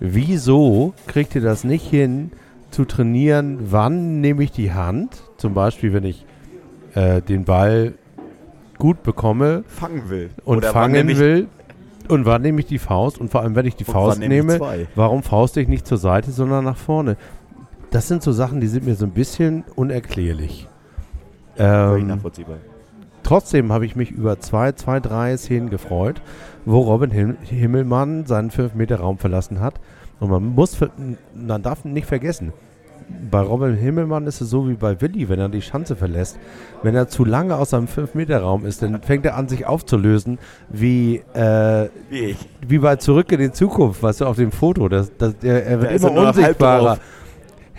Wieso kriegt ihr das nicht hin, zu trainieren, wann nehme ich die Hand, zum Beispiel wenn ich äh, den Ball gut bekomme Fangen will. und Oder fangen will und wann nehme ich die Faust und vor allem wenn ich die und Faust nehme nehme? Warum fauste ich nicht zur Seite, sondern nach vorne? Das sind so Sachen, die sind mir so ein bisschen unerklärlich. Ähm, nachvollziehbar. trotzdem habe ich mich über zwei, zwei, drei Szenen gefreut, wo Robin Him Himmelmann seinen 5-Meter-Raum verlassen hat. Und man muss, man darf nicht vergessen, bei Robin Himmelmann ist es so wie bei Willi, wenn er die Schanze verlässt. Wenn er zu lange aus seinem 5-Meter-Raum ist, dann fängt er an, sich aufzulösen, wie, äh, Wie wie bei Zurück in die Zukunft, weißt du, auf dem Foto. Das, das, er, er wird er immer unsichtbarer.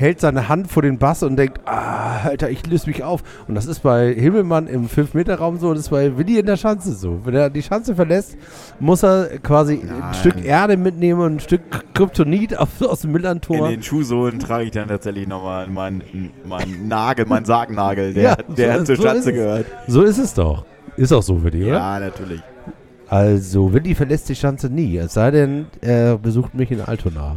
Hält seine Hand vor den Bass und denkt, ah, Alter, ich löse mich auf. Und das ist bei Himmelmann im 5-Meter-Raum so und das ist bei Willi in der Schanze so. Wenn er die Schanze verlässt, muss er quasi ein Nein. Stück Erde mitnehmen und ein Stück Kryptonit auf, aus dem In Millantor. den Schuhsohlen trage ich dann tatsächlich nochmal meinen mein Nagel, meinen Sargnagel, der, *laughs* Ja, der so- zur so Schanze es. gehört. So ist es doch. Ist auch so für dich, oder? Ja, natürlich. Also, Willi verlässt die Schanze nie, es sei denn, er besucht mich in Altona.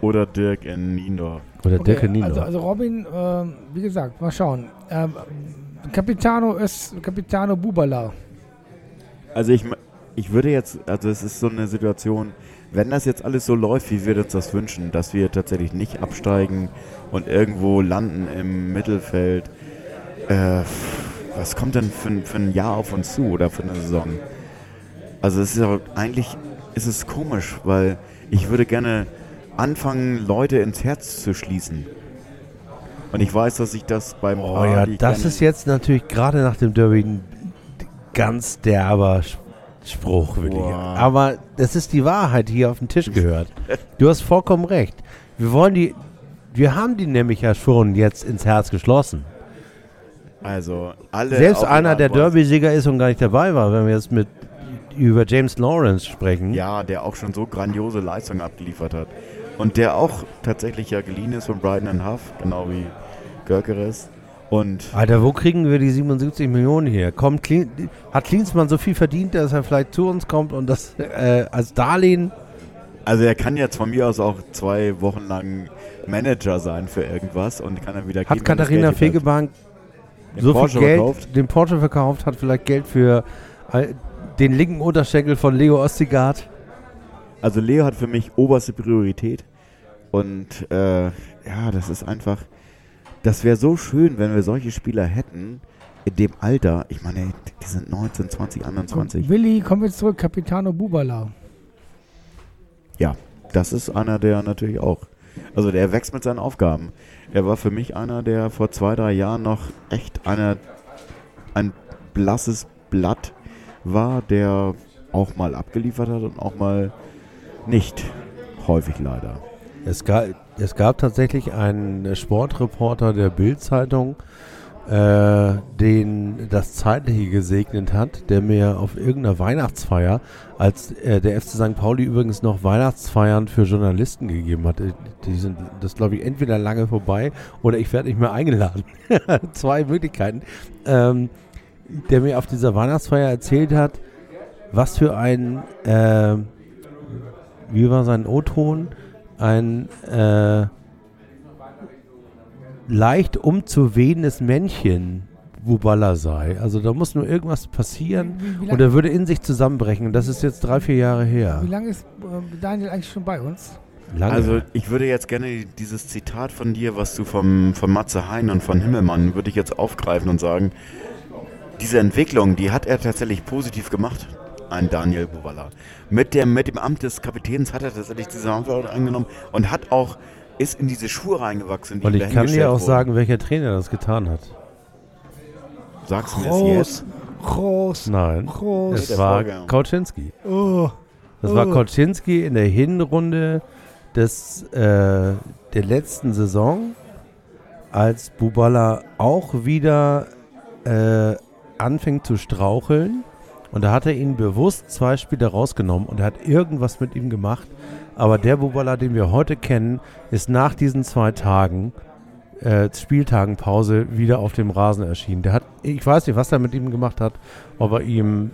Oder Dirk in Niendorf. Oder Okay, Nino. also, also Robin, ähm, wie gesagt, mal schauen. Ähm, Capitano ist Capitano Bubala. Also ich, ich würde jetzt, also es ist so eine Situation, wenn das jetzt alles so läuft, wie wir uns das wünschen, dass wir tatsächlich nicht absteigen und irgendwo landen im Mittelfeld, äh, was kommt denn für, ein- für ein Jahr auf uns zu oder für eine Saison? Also es ist aber eigentlich ist es komisch, weil ich würde gerne anfangen, Leute ins Herz zu schließen. Und ich weiß, dass ich das beim Oh ja, das ist jetzt natürlich gerade nach dem Derby ein ganz derber Spruch, Willi. Boah. Aber das ist die Wahrheit, die hier auf den Tisch gehört. Du hast vollkommen recht. Wir wollen die, wir haben die nämlich ja schon jetzt ins Herz geschlossen. also alle Selbst einer, der. Derby-Sieger ist und gar nicht dabei war, wenn wir jetzt mit über James Lawrence sprechen. Ja, der auch schon so grandiose Leistungen abgeliefert hat. Und der auch tatsächlich ja geliehen ist von Brighton and Huff, genau wie Görkeres. Und Alter, wo kriegen wir die 77 Millionen her? Kommt Klin hat Klinsmann so viel verdient, dass er vielleicht zu uns kommt und das äh, als Darlehen also er kann jetzt von mir aus auch zwei Wochen lang Manager sein für irgendwas und kann dann wieder Hat das Katharina. Fegebank so Porsche viel Geld, verkauft. den Porsche verkauft, hat vielleicht Geld für äh, den linken Unterschenkel von Leo Ostigard. Also Leo hat für mich oberste Priorität. Und äh, ja, das ist einfach. Das wäre so schön, wenn wir solche Spieler hätten in dem Alter. Ich meine, die sind 19, 20, 21. Willi, kommen wir zurück. Capitano Bubala. Ja, das ist einer, der natürlich auch. Also der wächst mit seinen Aufgaben. Er war für mich einer, der vor zwei, drei Jahren noch echt einer, ein blasses Blatt war, der auch mal abgeliefert hat und auch mal nicht. Häufig leider. Es gab, es gab tatsächlich einen Sportreporter der Bild-Zeitung, äh, den das Zeitliche gesegnet hat, der mir auf irgendeiner Weihnachtsfeier, als äh, der FC St. Pauli übrigens noch Weihnachtsfeiern für Journalisten gegeben hat, äh, die sind, das glaube ich, entweder lange vorbei oder ich werde nicht mehr eingeladen. *laughs* Zwei Möglichkeiten. Ähm, der mir auf dieser Weihnachtsfeier erzählt hat, was für ein, äh, wie war sein O-Ton? Ein äh, leicht umzuwehendes Männchen Bubala sei. Also da muss nur irgendwas passieren Wie, wie und er würde in sich zusammenbrechen. Und das ist jetzt drei, vier Jahre her. Wie lange ist äh, Daniel eigentlich schon bei uns? Lange. Also ich würde jetzt gerne dieses Zitat von dir, was du vom, von Matze Hein und von Himmelmann, würde ich jetzt aufgreifen und sagen, diese Entwicklung, die hat er tatsächlich positiv gemacht, ein Daniel Bubala. Mit dem, mit dem Amt des Kapitäns hat er tatsächlich diese Verantwortung angenommen und hat auch, ist in diese Schuhe reingewachsen, die und ich kann dir auch wurden. sagen, welcher Trainer das getan hat. Sagst du mir jetzt? groß, Nein, groß. es war. Kauczynski. Oh. Das war Oh. Kauczynski in der Hinrunde des, äh, der letzten Saison, als Bubala auch wieder äh, anfing zu straucheln. Und da hat er ihn bewusst zwei Spiele rausgenommen und er hat irgendwas mit ihm gemacht. Aber der Bubala, den wir heute kennen, ist nach diesen zwei Tagen, äh, Spieltagen Pause, wieder auf dem Rasen erschienen. Der hat, ich weiß nicht, was er mit ihm gemacht hat, ob er ihm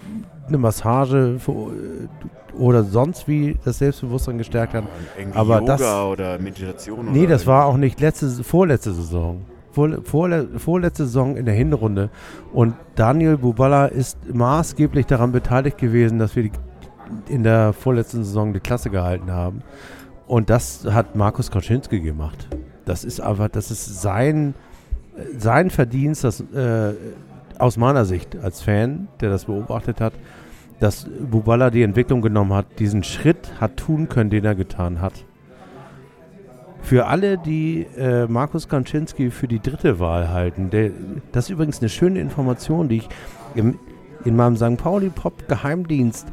eine Massage für, oder sonst wie das Selbstbewusstsein gestärkt hat. Irgendwie Aber Yoga das- oder Meditation Nee, oder das war auch nicht letzte, vorletzte Saison. Vor, vorle, vorletzte Saison in der Hinrunde. Und Daniel Bubala ist maßgeblich daran beteiligt gewesen, dass wir die, in der vorletzten Saison die Klasse gehalten haben. Und das hat Markus Koczynski gemacht. Das ist aber, das ist sein, sein Verdienst, das, äh, aus meiner Sicht als Fan, der das beobachtet hat, dass Bubala die Entwicklung genommen hat, diesen Schritt hat tun können, den er getan hat. Für alle, die äh, Markus Kaczynski für die dritte Wahl halten, der, das ist übrigens eine schöne Information, die ich im, in meinem St. Pauli-Pop-Geheimdienst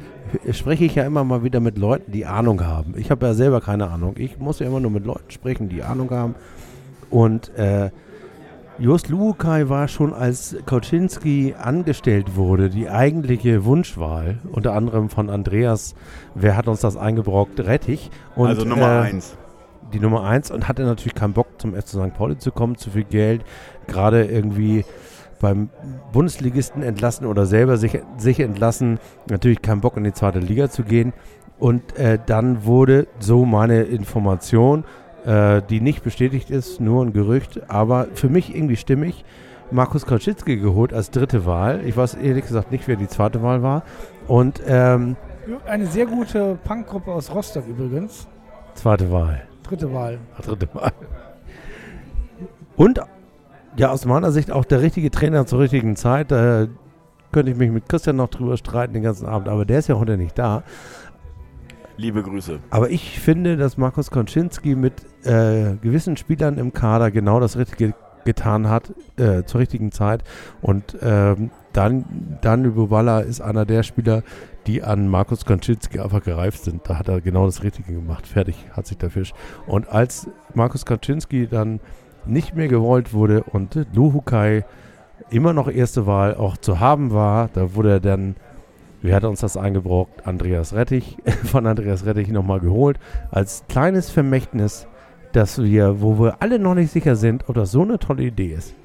h- spreche ich ja immer mal wieder mit Leuten, die Ahnung haben. Ich habe ja selber keine Ahnung. Ich muss ja immer nur mit Leuten sprechen, die Ahnung haben. Und äh, Just Lukai war schon, als Kaczynski angestellt wurde, die eigentliche Wunschwahl, unter anderem von Andreas, wer hat uns das eingebrockt, Rettich. Und, Also Nummer äh, eins. Die Nummer eins und hatte natürlich keinen Bock zum FC St. Pauli zu kommen, zu viel Geld. Gerade irgendwie beim Bundesligisten entlassen oder selber sich, sich entlassen. Natürlich keinen Bock in die zweite Liga zu gehen. Und äh, dann wurde so meine Information, äh, die nicht bestätigt ist, nur ein Gerücht, aber für mich irgendwie stimmig, Markus Kautschitzki geholt als dritte Wahl. Ich weiß ehrlich gesagt nicht, wer die zweite Wahl war. Und ähm, Eine sehr gute Punkgruppe aus Rostock übrigens. zweite Wahl. Dritte Wahl. Dritte Wahl. Und ja, aus meiner Sicht auch der richtige Trainer zur richtigen Zeit. Da könnte ich mich mit Christian noch drüber streiten den ganzen Abend, aber der ist ja heute nicht da. Liebe Grüße. Aber ich finde, dass Markus Konczynski mit äh, gewissen Spielern im Kader genau das Richtige getan hat äh, zur richtigen Zeit. Und ähm, Dan, Daniel Bubala ist einer der Spieler, die an Markus Konczynski einfach gereift sind. Da hat er genau das Richtige gemacht. Fertig hat sich der Fisch. Und als Markus Konczynski dann nicht mehr gewollt wurde und Luhukai immer noch erste Wahl auch zu haben war, da wurde er dann Wer hat uns das eingebrockt? Andreas Rettich, *laughs* von Andreas Rettich nochmal geholt, als kleines Vermächtnis, dass wir, wo wir alle noch nicht sicher sind, ob das so eine tolle Idee ist.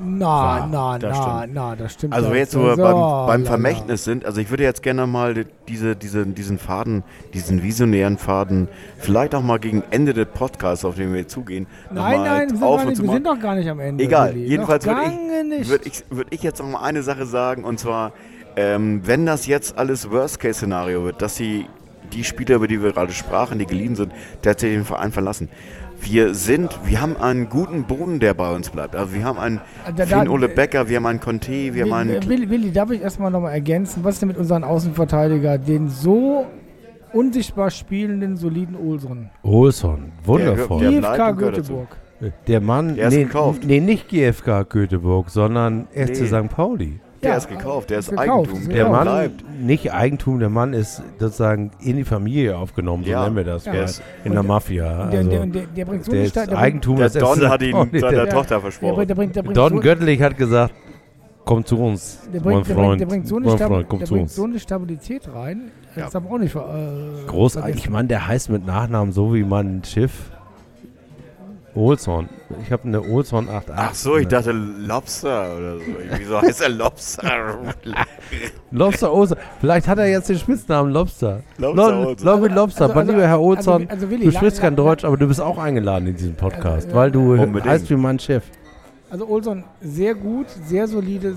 Na, na, das na, stimmt. na, das stimmt. Also wir jetzt so beim, beim. Vermächtnis sind, also ich würde jetzt gerne mal die- diese, diese, diesen Faden, diesen visionären Faden, vielleicht auch mal gegen Ende des Podcasts, auf den wir jetzt zugehen, Nein, noch mal nein, wir sind, auf und nicht, wir sind doch gar nicht am Ende. Egal, jedenfalls würde nicht. Würde ich, würd ich jetzt noch mal eine Sache sagen, und zwar, ähm, wenn das jetzt alles Worst-Case-Szenario wird, dass sie die Spieler, über die wir gerade sprachen, die geliehen sind, tatsächlich den Verein verlassen. Wir sind, wir haben einen guten Boden, der bei uns bleibt. Also wir haben einen Da- da- Finn Ole Becker, wir haben einen Conte, wir haben einen Willi, Willi, darf ich erstmal nochmal ergänzen, was ist denn mit unseren Außenverteidiger, den so unsichtbar spielenden, soliden Olson? Olson, Der- wundervoll. der- Der, Göteborg. Mann, Der ist nee, gekauft. nee, nicht GFK Göteborg, sondern FC Nee. St. Pauli. Der Ja, ist gekauft, der ist gekauft, Eigentum. Der Mann, bleibt. nicht Eigentum, der Mann ist sozusagen in die Familie aufgenommen, so Ja. nennen wir das, Ja. ist- in der Mafia. Der, Also, der, der, der bringt so der eine ist Sta- der Eigentum Don hat ihn seiner. Tochter Der versprochen. bringt, der bringt, der bringt Don so, Göttlich hat gesagt, komm zu uns, der mein bringt, der bringt, Freund, der bringt so eine, mein Freund, komm der zu bringt so eine Stabilität rein. Das Ja. man auch nicht äh, Großartig. Ich meine, der heißt mit Nachnamen so wie mein Schiff. Olson. Ich habe eine Olson 88. Ach so, ich dachte Lobster oder so. Wieso heißt er Lobster? *laughs* Lobster Olson. Vielleicht hat er jetzt den Spitznamen Lobster. Lobster Lo- Olson. Lobster. Also- also- lieber Herr also- Olson, also Willi, du sprichst kein Deutsch, aber du bist auch eingeladen in diesen Podcast, Also, weil du Unbedingt. heißt wie mein Chef. Also Olson, sehr gut, sehr solide,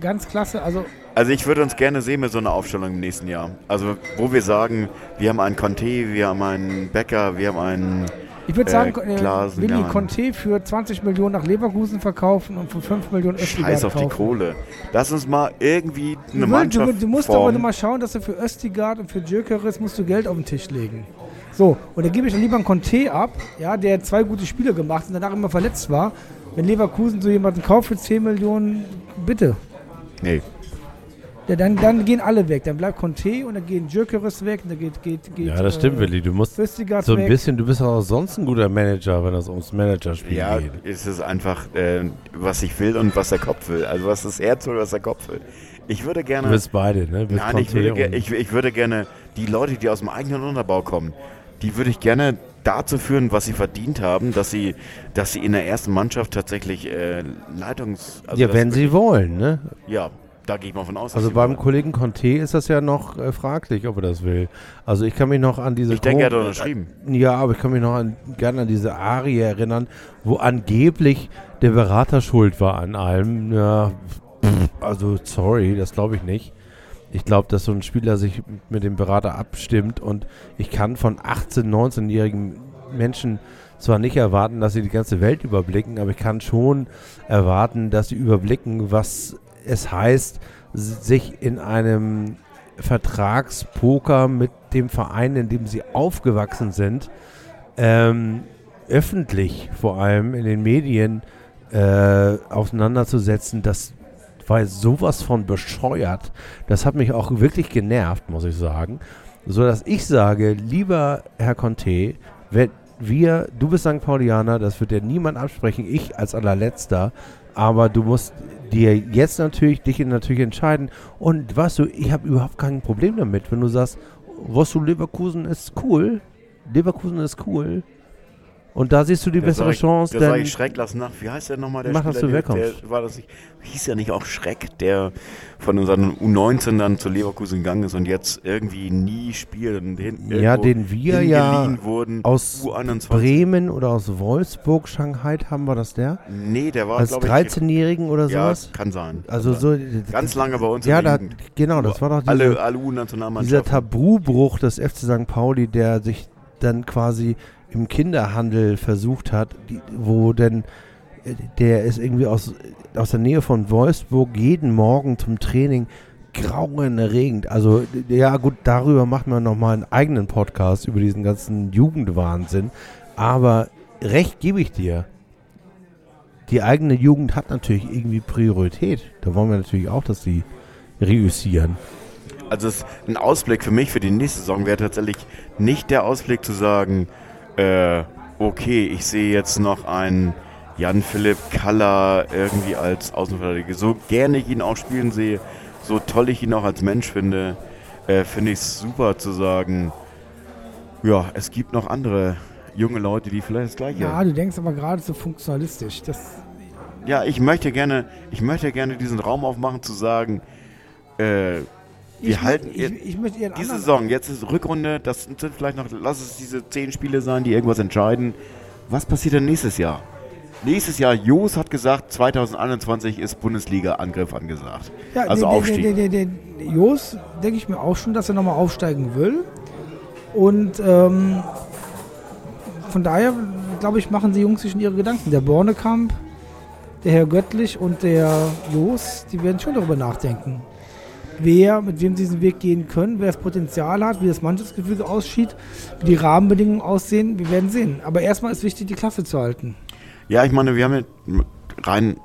ganz klasse. Also Also ich würde uns gerne sehen mit so einer Aufstellung im nächsten Jahr. Also wo wir sagen, wir haben einen Conte, wir haben einen Becker, wir haben einen... ich würde Äh, sagen, äh, Klaasen, Willi ja. Conte für 20 Millionen nach Leverkusen verkaufen und für 5 Millionen Östigard Scheiß auf die kaufen. Kohle. Lass uns mal irgendwie eine Du, Mannschaft du, du musst aber formen. mal schauen, dass du für Östigard und für Jökeres musst du Geld auf den Tisch legen. So, und dann gebe ich dann lieber einen Conte ab, ja, der zwei gute Spiele gemacht und danach immer verletzt war. Wenn Leverkusen so jemanden kauft für 10 Millionen, bitte. Nee. Ja, dann, dann gehen alle weg. Dann bleibt Conte und dann gehen Jökeres weg und dann geht, geht, geht Ja, das stimmt, äh, Willi. Du musst Östigard so ein weg. bisschen, du bist auch sonst ein guter Manager, wenn es ums Managerspiel Ja, geht. es ist einfach, äh, was ich will und was der Kopf will. Also was das Herz will, was der Kopf will. Ich würde gerne... Du bist beide, ne? Bist Nein, ich würde, ich, ich würde gerne die Leute, die aus dem eigenen Unterbau kommen, die würde ich gerne dazu führen, was sie verdient haben, dass sie, dass sie in der ersten Mannschaft tatsächlich äh, Leitungs... also ja, wenn sie wollen, ne? Ja, da gehe ich mal von aus. Also beim. Kollegen Conte ist das ja noch äh, fraglich, ob er das will. Also ich kann mich noch an diese... Ich denke, er hat unterschrieben. Ja, aber ich kann mich noch an, gerne an diese Arie erinnern, wo angeblich der Berater schuld war an allem. Ja, pff, also sorry, das glaube ich nicht. Ich glaube, dass so ein Spieler sich mit dem Berater abstimmt und ich kann von 18-, 19-jährigen Menschen zwar nicht erwarten, dass sie die ganze Welt überblicken, aber ich kann schon erwarten, dass sie überblicken, was es heißt, sich in einem Vertragspoker mit dem Verein, in dem sie aufgewachsen sind, ähm, öffentlich vor allem in den Medien äh, auseinanderzusetzen, das war sowas von bescheuert. Das hat mich auch wirklich genervt, muss ich sagen. So dass ich sage, lieber Herr Conte, wenn wir, du bist St. Paulianer, das wird dir niemand absprechen, ich als allerletzter, aber du musst dir jetzt natürlich, dich natürlich entscheiden. Und weißt du, ich habe überhaupt kein Problem damit, wenn du sagst, was du Leverkusen ist cool, Leverkusen ist cool, Und da siehst du die Da bessere ich- Chance, Da sage ich Schreck, lass nach. Wie heißt der nochmal, der Mach, dass du wegkommst. der war das nicht, hieß ja nicht auch Schreck, der von unseren U19 dann zu Leverkusen gegangen ist und jetzt irgendwie nie spielt und hin, ja, den wir ja wurden. aus U21. Bremen oder aus Wolfsburg, Shanghai haben wir das der? Nee, der war, Als glaube ich, 13-Jährigen oder ja, sowas? kann sein. Also kann so sein. Ganz lange bei uns Ja, da, genau, das war doch diese, alle, alle dieser. Tabubruch des FC St. Pauli, der sich dann quasi im Kinderhandel versucht hat, die, wo denn äh, der ist irgendwie aus, aus der Nähe von Wolfsburg jeden Morgen zum Training grauenerregend. Also ja gut, darüber machen wir nochmal einen eigenen Podcast über diesen ganzen Jugendwahnsinn. Aber recht gebe ich dir. Die eigene Jugend hat natürlich irgendwie Priorität. Da wollen wir natürlich auch, dass die reüssieren. Also ein Ausblick für mich für die nächste Saison wäre tatsächlich nicht der Ausblick zu sagen, äh, okay, ich sehe jetzt noch einen Jan-Philipp Kaller irgendwie als Außenverteidiger. So gerne ich ihn auch spielen sehe, so toll ich ihn auch als Mensch finde, äh, finde ich es super zu sagen, ja, es gibt noch andere junge Leute, die vielleicht das Gleiche Ja, du denkst aber gerade so funktionalistisch. Das, Ja, ich möchte gerne, ich möchte gerne diesen Raum aufmachen zu sagen, äh, wir ich, halten ich, ich, ihren diese Saison, jetzt ist Rückrunde, das sind vielleicht noch, lass es diese zehn Spiele sein, die irgendwas entscheiden. Was passiert denn nächstes Jahr? Nächstes Jahr, Jos hat gesagt, 2021 ist Bundesliga-Angriff angesagt. Ja, also nee, Aufstieg. Nee, nee. Jos, denke ich mir auch schon, dass er nochmal aufsteigen will. Und ähm, von daher, glaube ich, machen die Jungs sich schon ihre Gedanken. Der Bornekamp, der Herr Göttlich und der Jos, die werden schon darüber nachdenken. Wer, mit wem sie diesen Weg gehen können, wer das Potenzial hat, wie das Mannschaftsgefüge aussieht, wie die Rahmenbedingungen aussehen, wir werden sehen. Aber erstmal ist wichtig, die Klasse zu halten. Ja, ich meine, wir haben ja rein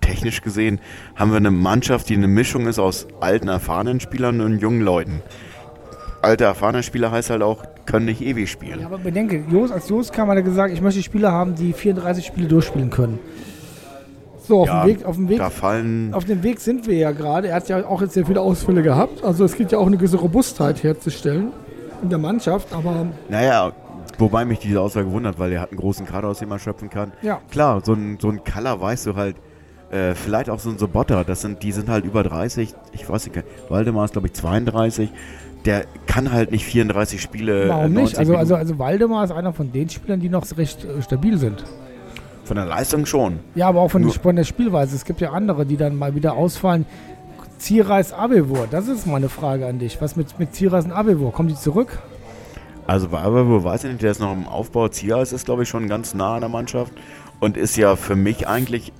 technisch gesehen, haben wir eine Mannschaft, die eine Mischung ist aus alten, erfahrenen Spielern und jungen Leuten. Alte, erfahrene Spieler heißt halt auch, können nicht ewig spielen. Ja, aber bedenke, Jos, als Jos kam, hat er gesagt, ich möchte Spieler haben, die 34 Spiele durchspielen können. So, auf, Ja, dem Weg, auf, dem Weg, Da fallen auf dem Weg sind wir ja gerade. Er hat ja auch jetzt sehr viele Ausfälle gehabt. Also es geht ja auch eine gewisse Robustheit herzustellen in der Mannschaft. Aber Naja, wobei mich diese Aussage wundert, weil er hat einen großen Kader, aus dem er schöpfen kann. ja, Klar, so ein, so ein Color weißt du halt, äh, vielleicht auch so ein Sobotta, das sind, die sind halt über 30, ich weiß nicht, Waldemar ist glaube ich 32, der kann halt nicht 34 Spiele. äh, warum 90 nicht? Also, also, also Waldemar ist einer von den Spielern, die noch recht äh, stabil sind. Von der Leistung schon. Ja, aber auch von, Nur- von der Spielweise. Es gibt ja andere, die dann mal wieder ausfallen. Zierreis Abelwur, das ist meine Frage an dich. Was mit, mit Zierreis und Abelwur? Kommen die zurück? Also bei Aberwo weiß ich nicht, der ist noch im Aufbau. Zias ist, glaube ich, schon ganz nah an der Mannschaft und ist ja für mich eigentlich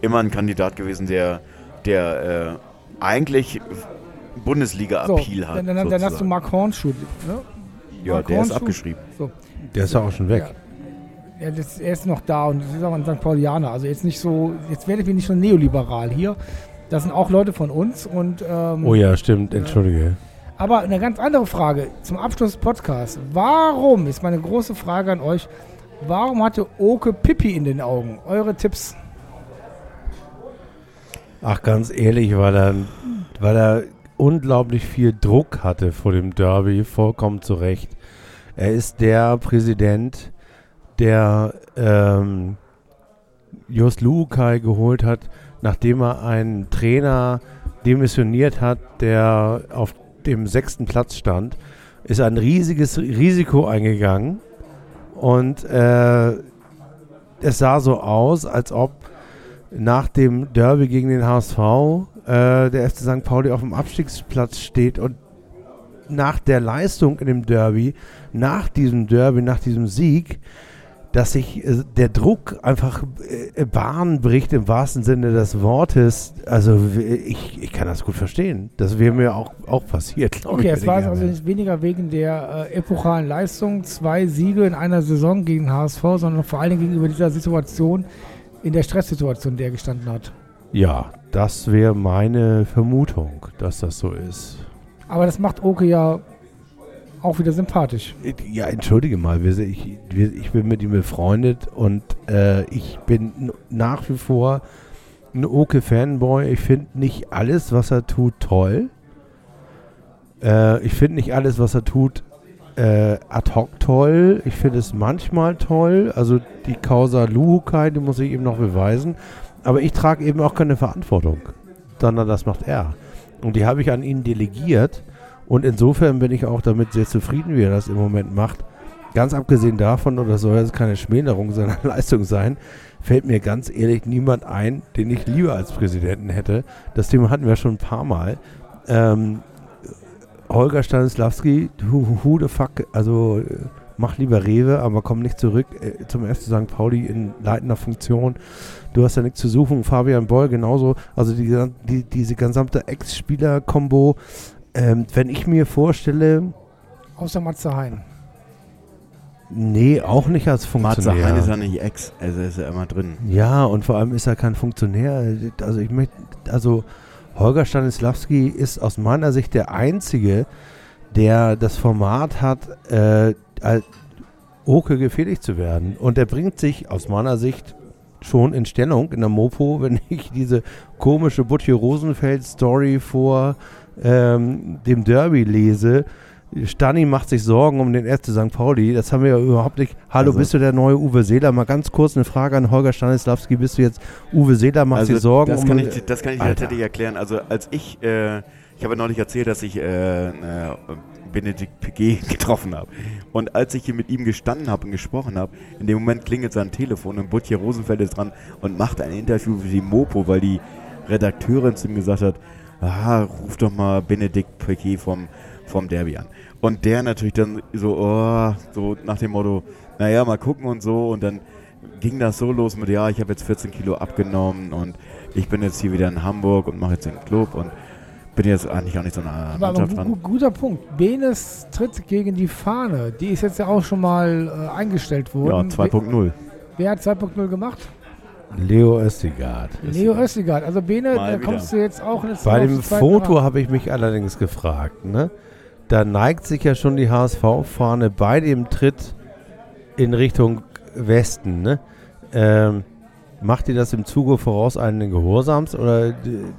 immer ein Kandidat gewesen, der, der äh, eigentlich Bundesliga-Appeal hat. dann, dann, dann hast du. Mark Hornschuh. Ne? ja, Mark der ist Hornschuh. abgeschrieben. Der ist ja auch schon weg. Ja, das, er ist noch da und das ist aber ein St. Paulianer. Also jetzt nicht so, jetzt werde ich nicht so neoliberal hier. Das sind auch Leute von uns und ähm, Oh ja, stimmt, entschuldige. aber eine ganz andere Frage zum Abschluss des Podcasts. Warum, ist meine große Frage an euch, warum hatte Oke Pippi in den Augen? Eure Tipps. Ach, ganz ehrlich, weil er, weil er unglaublich viel Druck hatte vor dem Derby, vollkommen zu Recht. Er ist der Präsident, der ähm, Jos Lukai geholt hat, nachdem er einen Trainer demissioniert hat, der auf dem sechsten Platz stand, ist ein riesiges Risiko eingegangen und äh, es sah so aus, als ob nach dem Derby gegen den HSV äh, der FC St. Pauli auf dem Abstiegsplatz steht und nach der Leistung in dem Derby, nach diesem Derby, nach diesem Sieg, dass sich äh, der Druck einfach äh, Bahn bricht im wahrsten Sinne des Wortes. Also ich, ich kann das gut verstehen. Das wäre mir auch, auch passiert. Okay, es war also nicht weniger wegen der äh, epochalen Leistung, zwei Siege in einer Saison gegen HSV, sondern vor allen Dingen gegenüber dieser Situation, in der Stresssituation, in der er gestanden hat. Ja, das wäre meine Vermutung, dass das so ist. Aber das macht Oke ja auch wieder sympathisch. Ja, entschuldige mal, ich, ich bin mit ihm befreundet und äh, ich bin nach wie vor ein Oke-Fanboy. Ich finde nicht alles, was er tut, toll. Äh, ich finde nicht alles, was er tut, äh, ad hoc toll. Ich finde es manchmal toll. Also die Causa Luhukai, die muss ich eben noch beweisen. Aber ich trage eben auch keine Verantwortung, sondern das macht er. Und die habe ich an ihn delegiert. Und insofern bin ich auch damit sehr zufrieden, wie er das im Moment macht. Ganz abgesehen davon, oder soll es keine Schmälerung seiner *laughs* Leistung sein, fällt mir ganz ehrlich niemand ein, den ich lieber als Präsidenten hätte. Das Thema hatten wir schon ein paar Mal. Ähm, Holger Stanislawski, who, who the fuck, also mach lieber Rewe, aber komm nicht zurück äh, zum FC St. Pauli in leitender Funktion. Du hast ja nichts zu suchen. Fabian Boll genauso. Also die, die, diese gesamte Ex-Spieler-Kombo. Ähm, wenn ich mir vorstelle, Außer Matze Hein. nee, auch nicht als Matze Funktionär. Hein ist ja nicht Ex, also ist er immer drin. Ja, und vor allem ist er kein Funktionär. Also ich möchte, also Holger Stanislawski ist aus meiner Sicht der Einzige, der das Format hat, äh, als Oke gefährlich zu werden. Und er bringt sich aus meiner Sicht schon in Stellung in der Mopo, *laughs* wenn ich diese komische Butche Rosenfeld-Story vor ähm, dem Derby lese. Stani macht sich Sorgen um den 1. St. Pauli. Das haben wir ja überhaupt nicht. Hallo, Also- bist du der neue Uwe Seeler? Mal ganz kurz eine Frage an Holger Stanislawski. Bist du jetzt Uwe Seeler? Macht sich Sorgen Also das um kann den- ich, das kann ich tatsächlich erklären. Also als ich, äh, ich habe ja neulich erzählt, dass ich äh, äh, Benedikt Piquet *laughs* getroffen habe. Und als ich hier mit ihm gestanden habe und gesprochen habe, in dem Moment klingelt sein Telefon und Butcher Rosenfeld ist dran und macht ein Interview für die Mopo, weil die Redakteurin zu ihm gesagt hat, ah, ruf doch mal Benedikt Piquet vom, vom Derby an. Und der natürlich dann so, oh, so nach dem Motto, naja, mal gucken und so. Und dann ging das so los mit, ja, ich habe jetzt 14 Kilo abgenommen und ich bin jetzt hier wieder in Hamburg und mache jetzt den Club und bin jetzt eigentlich auch nicht so nah an aber Mannschaft dran. gu guter Punkt. Benes tritt gegen die Fahne. Die ist jetzt ja auch schon mal äh, eingestellt Ja, worden. 2.0. Wer hat 2.0 gemacht? Leo Östigard. Leo Östigard. Also Bene, Mal da wieder. kommst du jetzt auch jetzt Bei dem Foto habe ich mich allerdings gefragt, ne? Da neigt sich ja schon die HSV-Fahne bei dem Tritt in Richtung Westen, ne? Ähm, macht ihr das im Zuge vorauseilenden Gehorsams oder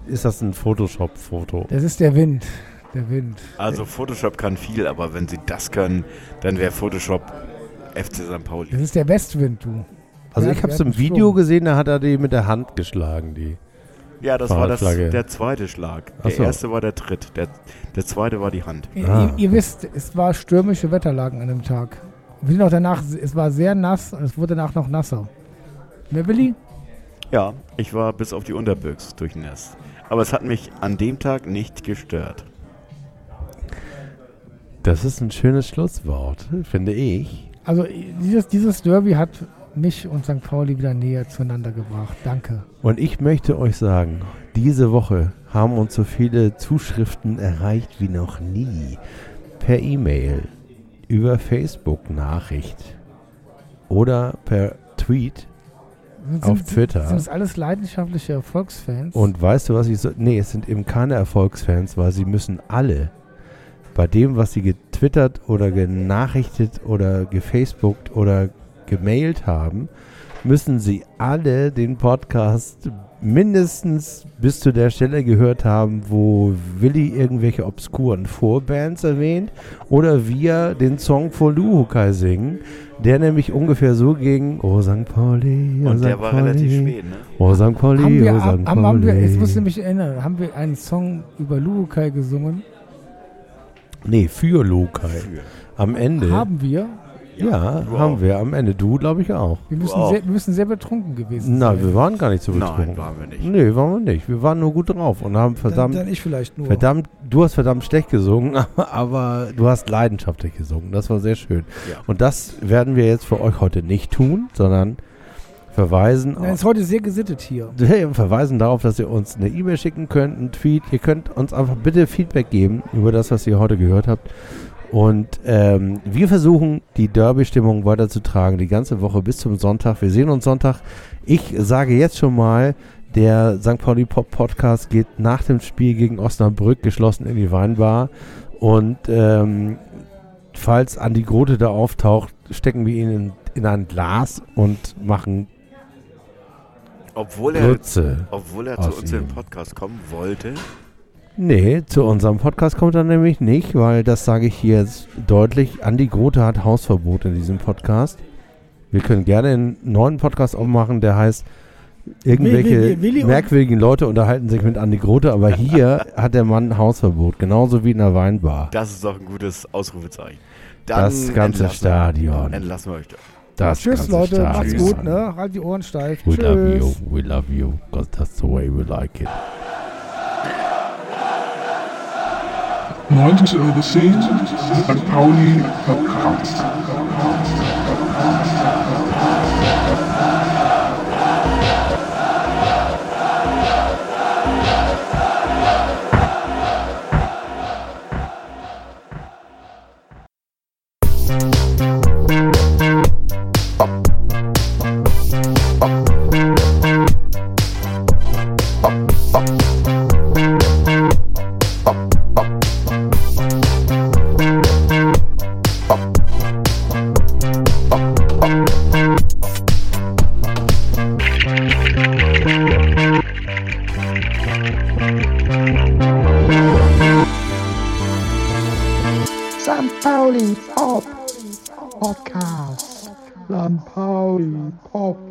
ist das ein Photoshop-Foto? Das ist der Wind. Der Wind. Also Photoshop kann viel, aber wenn sie das können, dann wäre Photoshop FC St. Pauli. Das ist der Westwind, du. Also Ja, ich habe es im Video Sturm. gesehen, da hat er die mit der Hand geschlagen, die. Ja, das war das, der zweite Schlag. Ach Der so. erste war der Tritt, der, der zweite war die Hand. Ihr, Ah. ihr, ihr wisst, es war stürmische Wetterlagen an dem Tag. Wir sind auch danach, es war sehr nass und es wurde danach noch nasser. Ne, Willi? Ja, ich war bis auf die Unterbüchs durchnässt. Aber es hat mich an dem Tag nicht gestört. Das ist ein schönes Schlusswort, finde ich. Also dieses, dieses Derby hat mich und St. Pauli wieder näher zueinander gebracht. Danke. Und ich möchte euch sagen, diese Woche haben uns so viele Zuschriften erreicht wie noch nie. Per E-Mail, über Facebook-Nachricht oder per Tweet. Sind, Auf sind, Twitter. Sind es alles leidenschaftliche Erfolgsfans? Und weißt du, was ich so. Nee, es sind eben keine Erfolgsfans, weil sie müssen alle bei dem, was sie getwittert oder genachrichtet oder gefacebookt oder gemailt haben, müssen sie alle den Podcast mindestens bis zu der Stelle gehört haben, wo Willi irgendwelche obskuren Vorbands erwähnt oder wir den Song vor Luhukai singen, der nämlich ungefähr so ging, Oh St. Pauli, oh Und St. der war Pauli, relativ spät, ne? Oh St. Pauli, haben wir, oh St. haben, Pauli. haben wir, jetzt muss ich mich erinnern, haben wir einen Song über Luhukai gesungen? Nee, für. Für. Am Ende. Haben wir. Ja, du haben wir am Ende. Du, glaube ich, auch. Wir müssen, auch. sehr, wir müssen sehr betrunken gewesen Nein, sein. wir waren gar nicht so betrunken. Nein, waren wir nicht. Nee, waren wir nicht. Wir waren nur gut drauf und haben verdammt, dann, dann ich vielleicht nur. verdammt, du hast verdammt schlecht gesungen, *laughs* aber du hast leidenschaftlich gesungen. Das war sehr schön. Ja. Und das werden wir jetzt für euch heute nicht tun, sondern verweisen Nein, ist heute sehr gesittet hier. *laughs* Wir verweisen darauf, dass ihr uns eine E-Mail schicken könnt, einen Tweet. Ihr könnt uns einfach bitte Feedback geben über das, was ihr heute gehört habt. Und ähm, wir versuchen, die Derby-Stimmung weiterzutragen, die ganze Woche bis zum Sonntag. Wir sehen uns Sonntag. Ich sage jetzt schon mal, der St. Pauli Pop Podcast geht nach dem Spiel gegen Osnabrück geschlossen in die Weinbar. Und ähm, falls Andi Grote da auftaucht, stecken wir ihn in, in ein Glas und machen Obwohl er, Grütze. obwohl er zu uns in den. Podcast kommen wollte, Nee, zu unserem Podcast kommt er nämlich nicht, weil das sage ich hier jetzt deutlich. Andi Grote hat Hausverbot in diesem Podcast. Wir können gerne einen neuen Podcast aufmachen, der heißt Irgendwelche Willi- Willi merkwürdigen Leute unterhalten sich mit Andi Grote, aber hier *laughs* hat der Mann Hausverbot, genauso wie in der Weinbar. Das ist doch ein gutes Ausrufezeichen. Das ganze entlassen- Stadion. Entlassen wir euch doch. Das Tschüss, Leute. Stadion. Macht's gut, ne? Halt die Ohren steif. We Tschüss. love you, we love you, because that's the way we like it. Neuntes übersehen, St. Pauli verkratzt.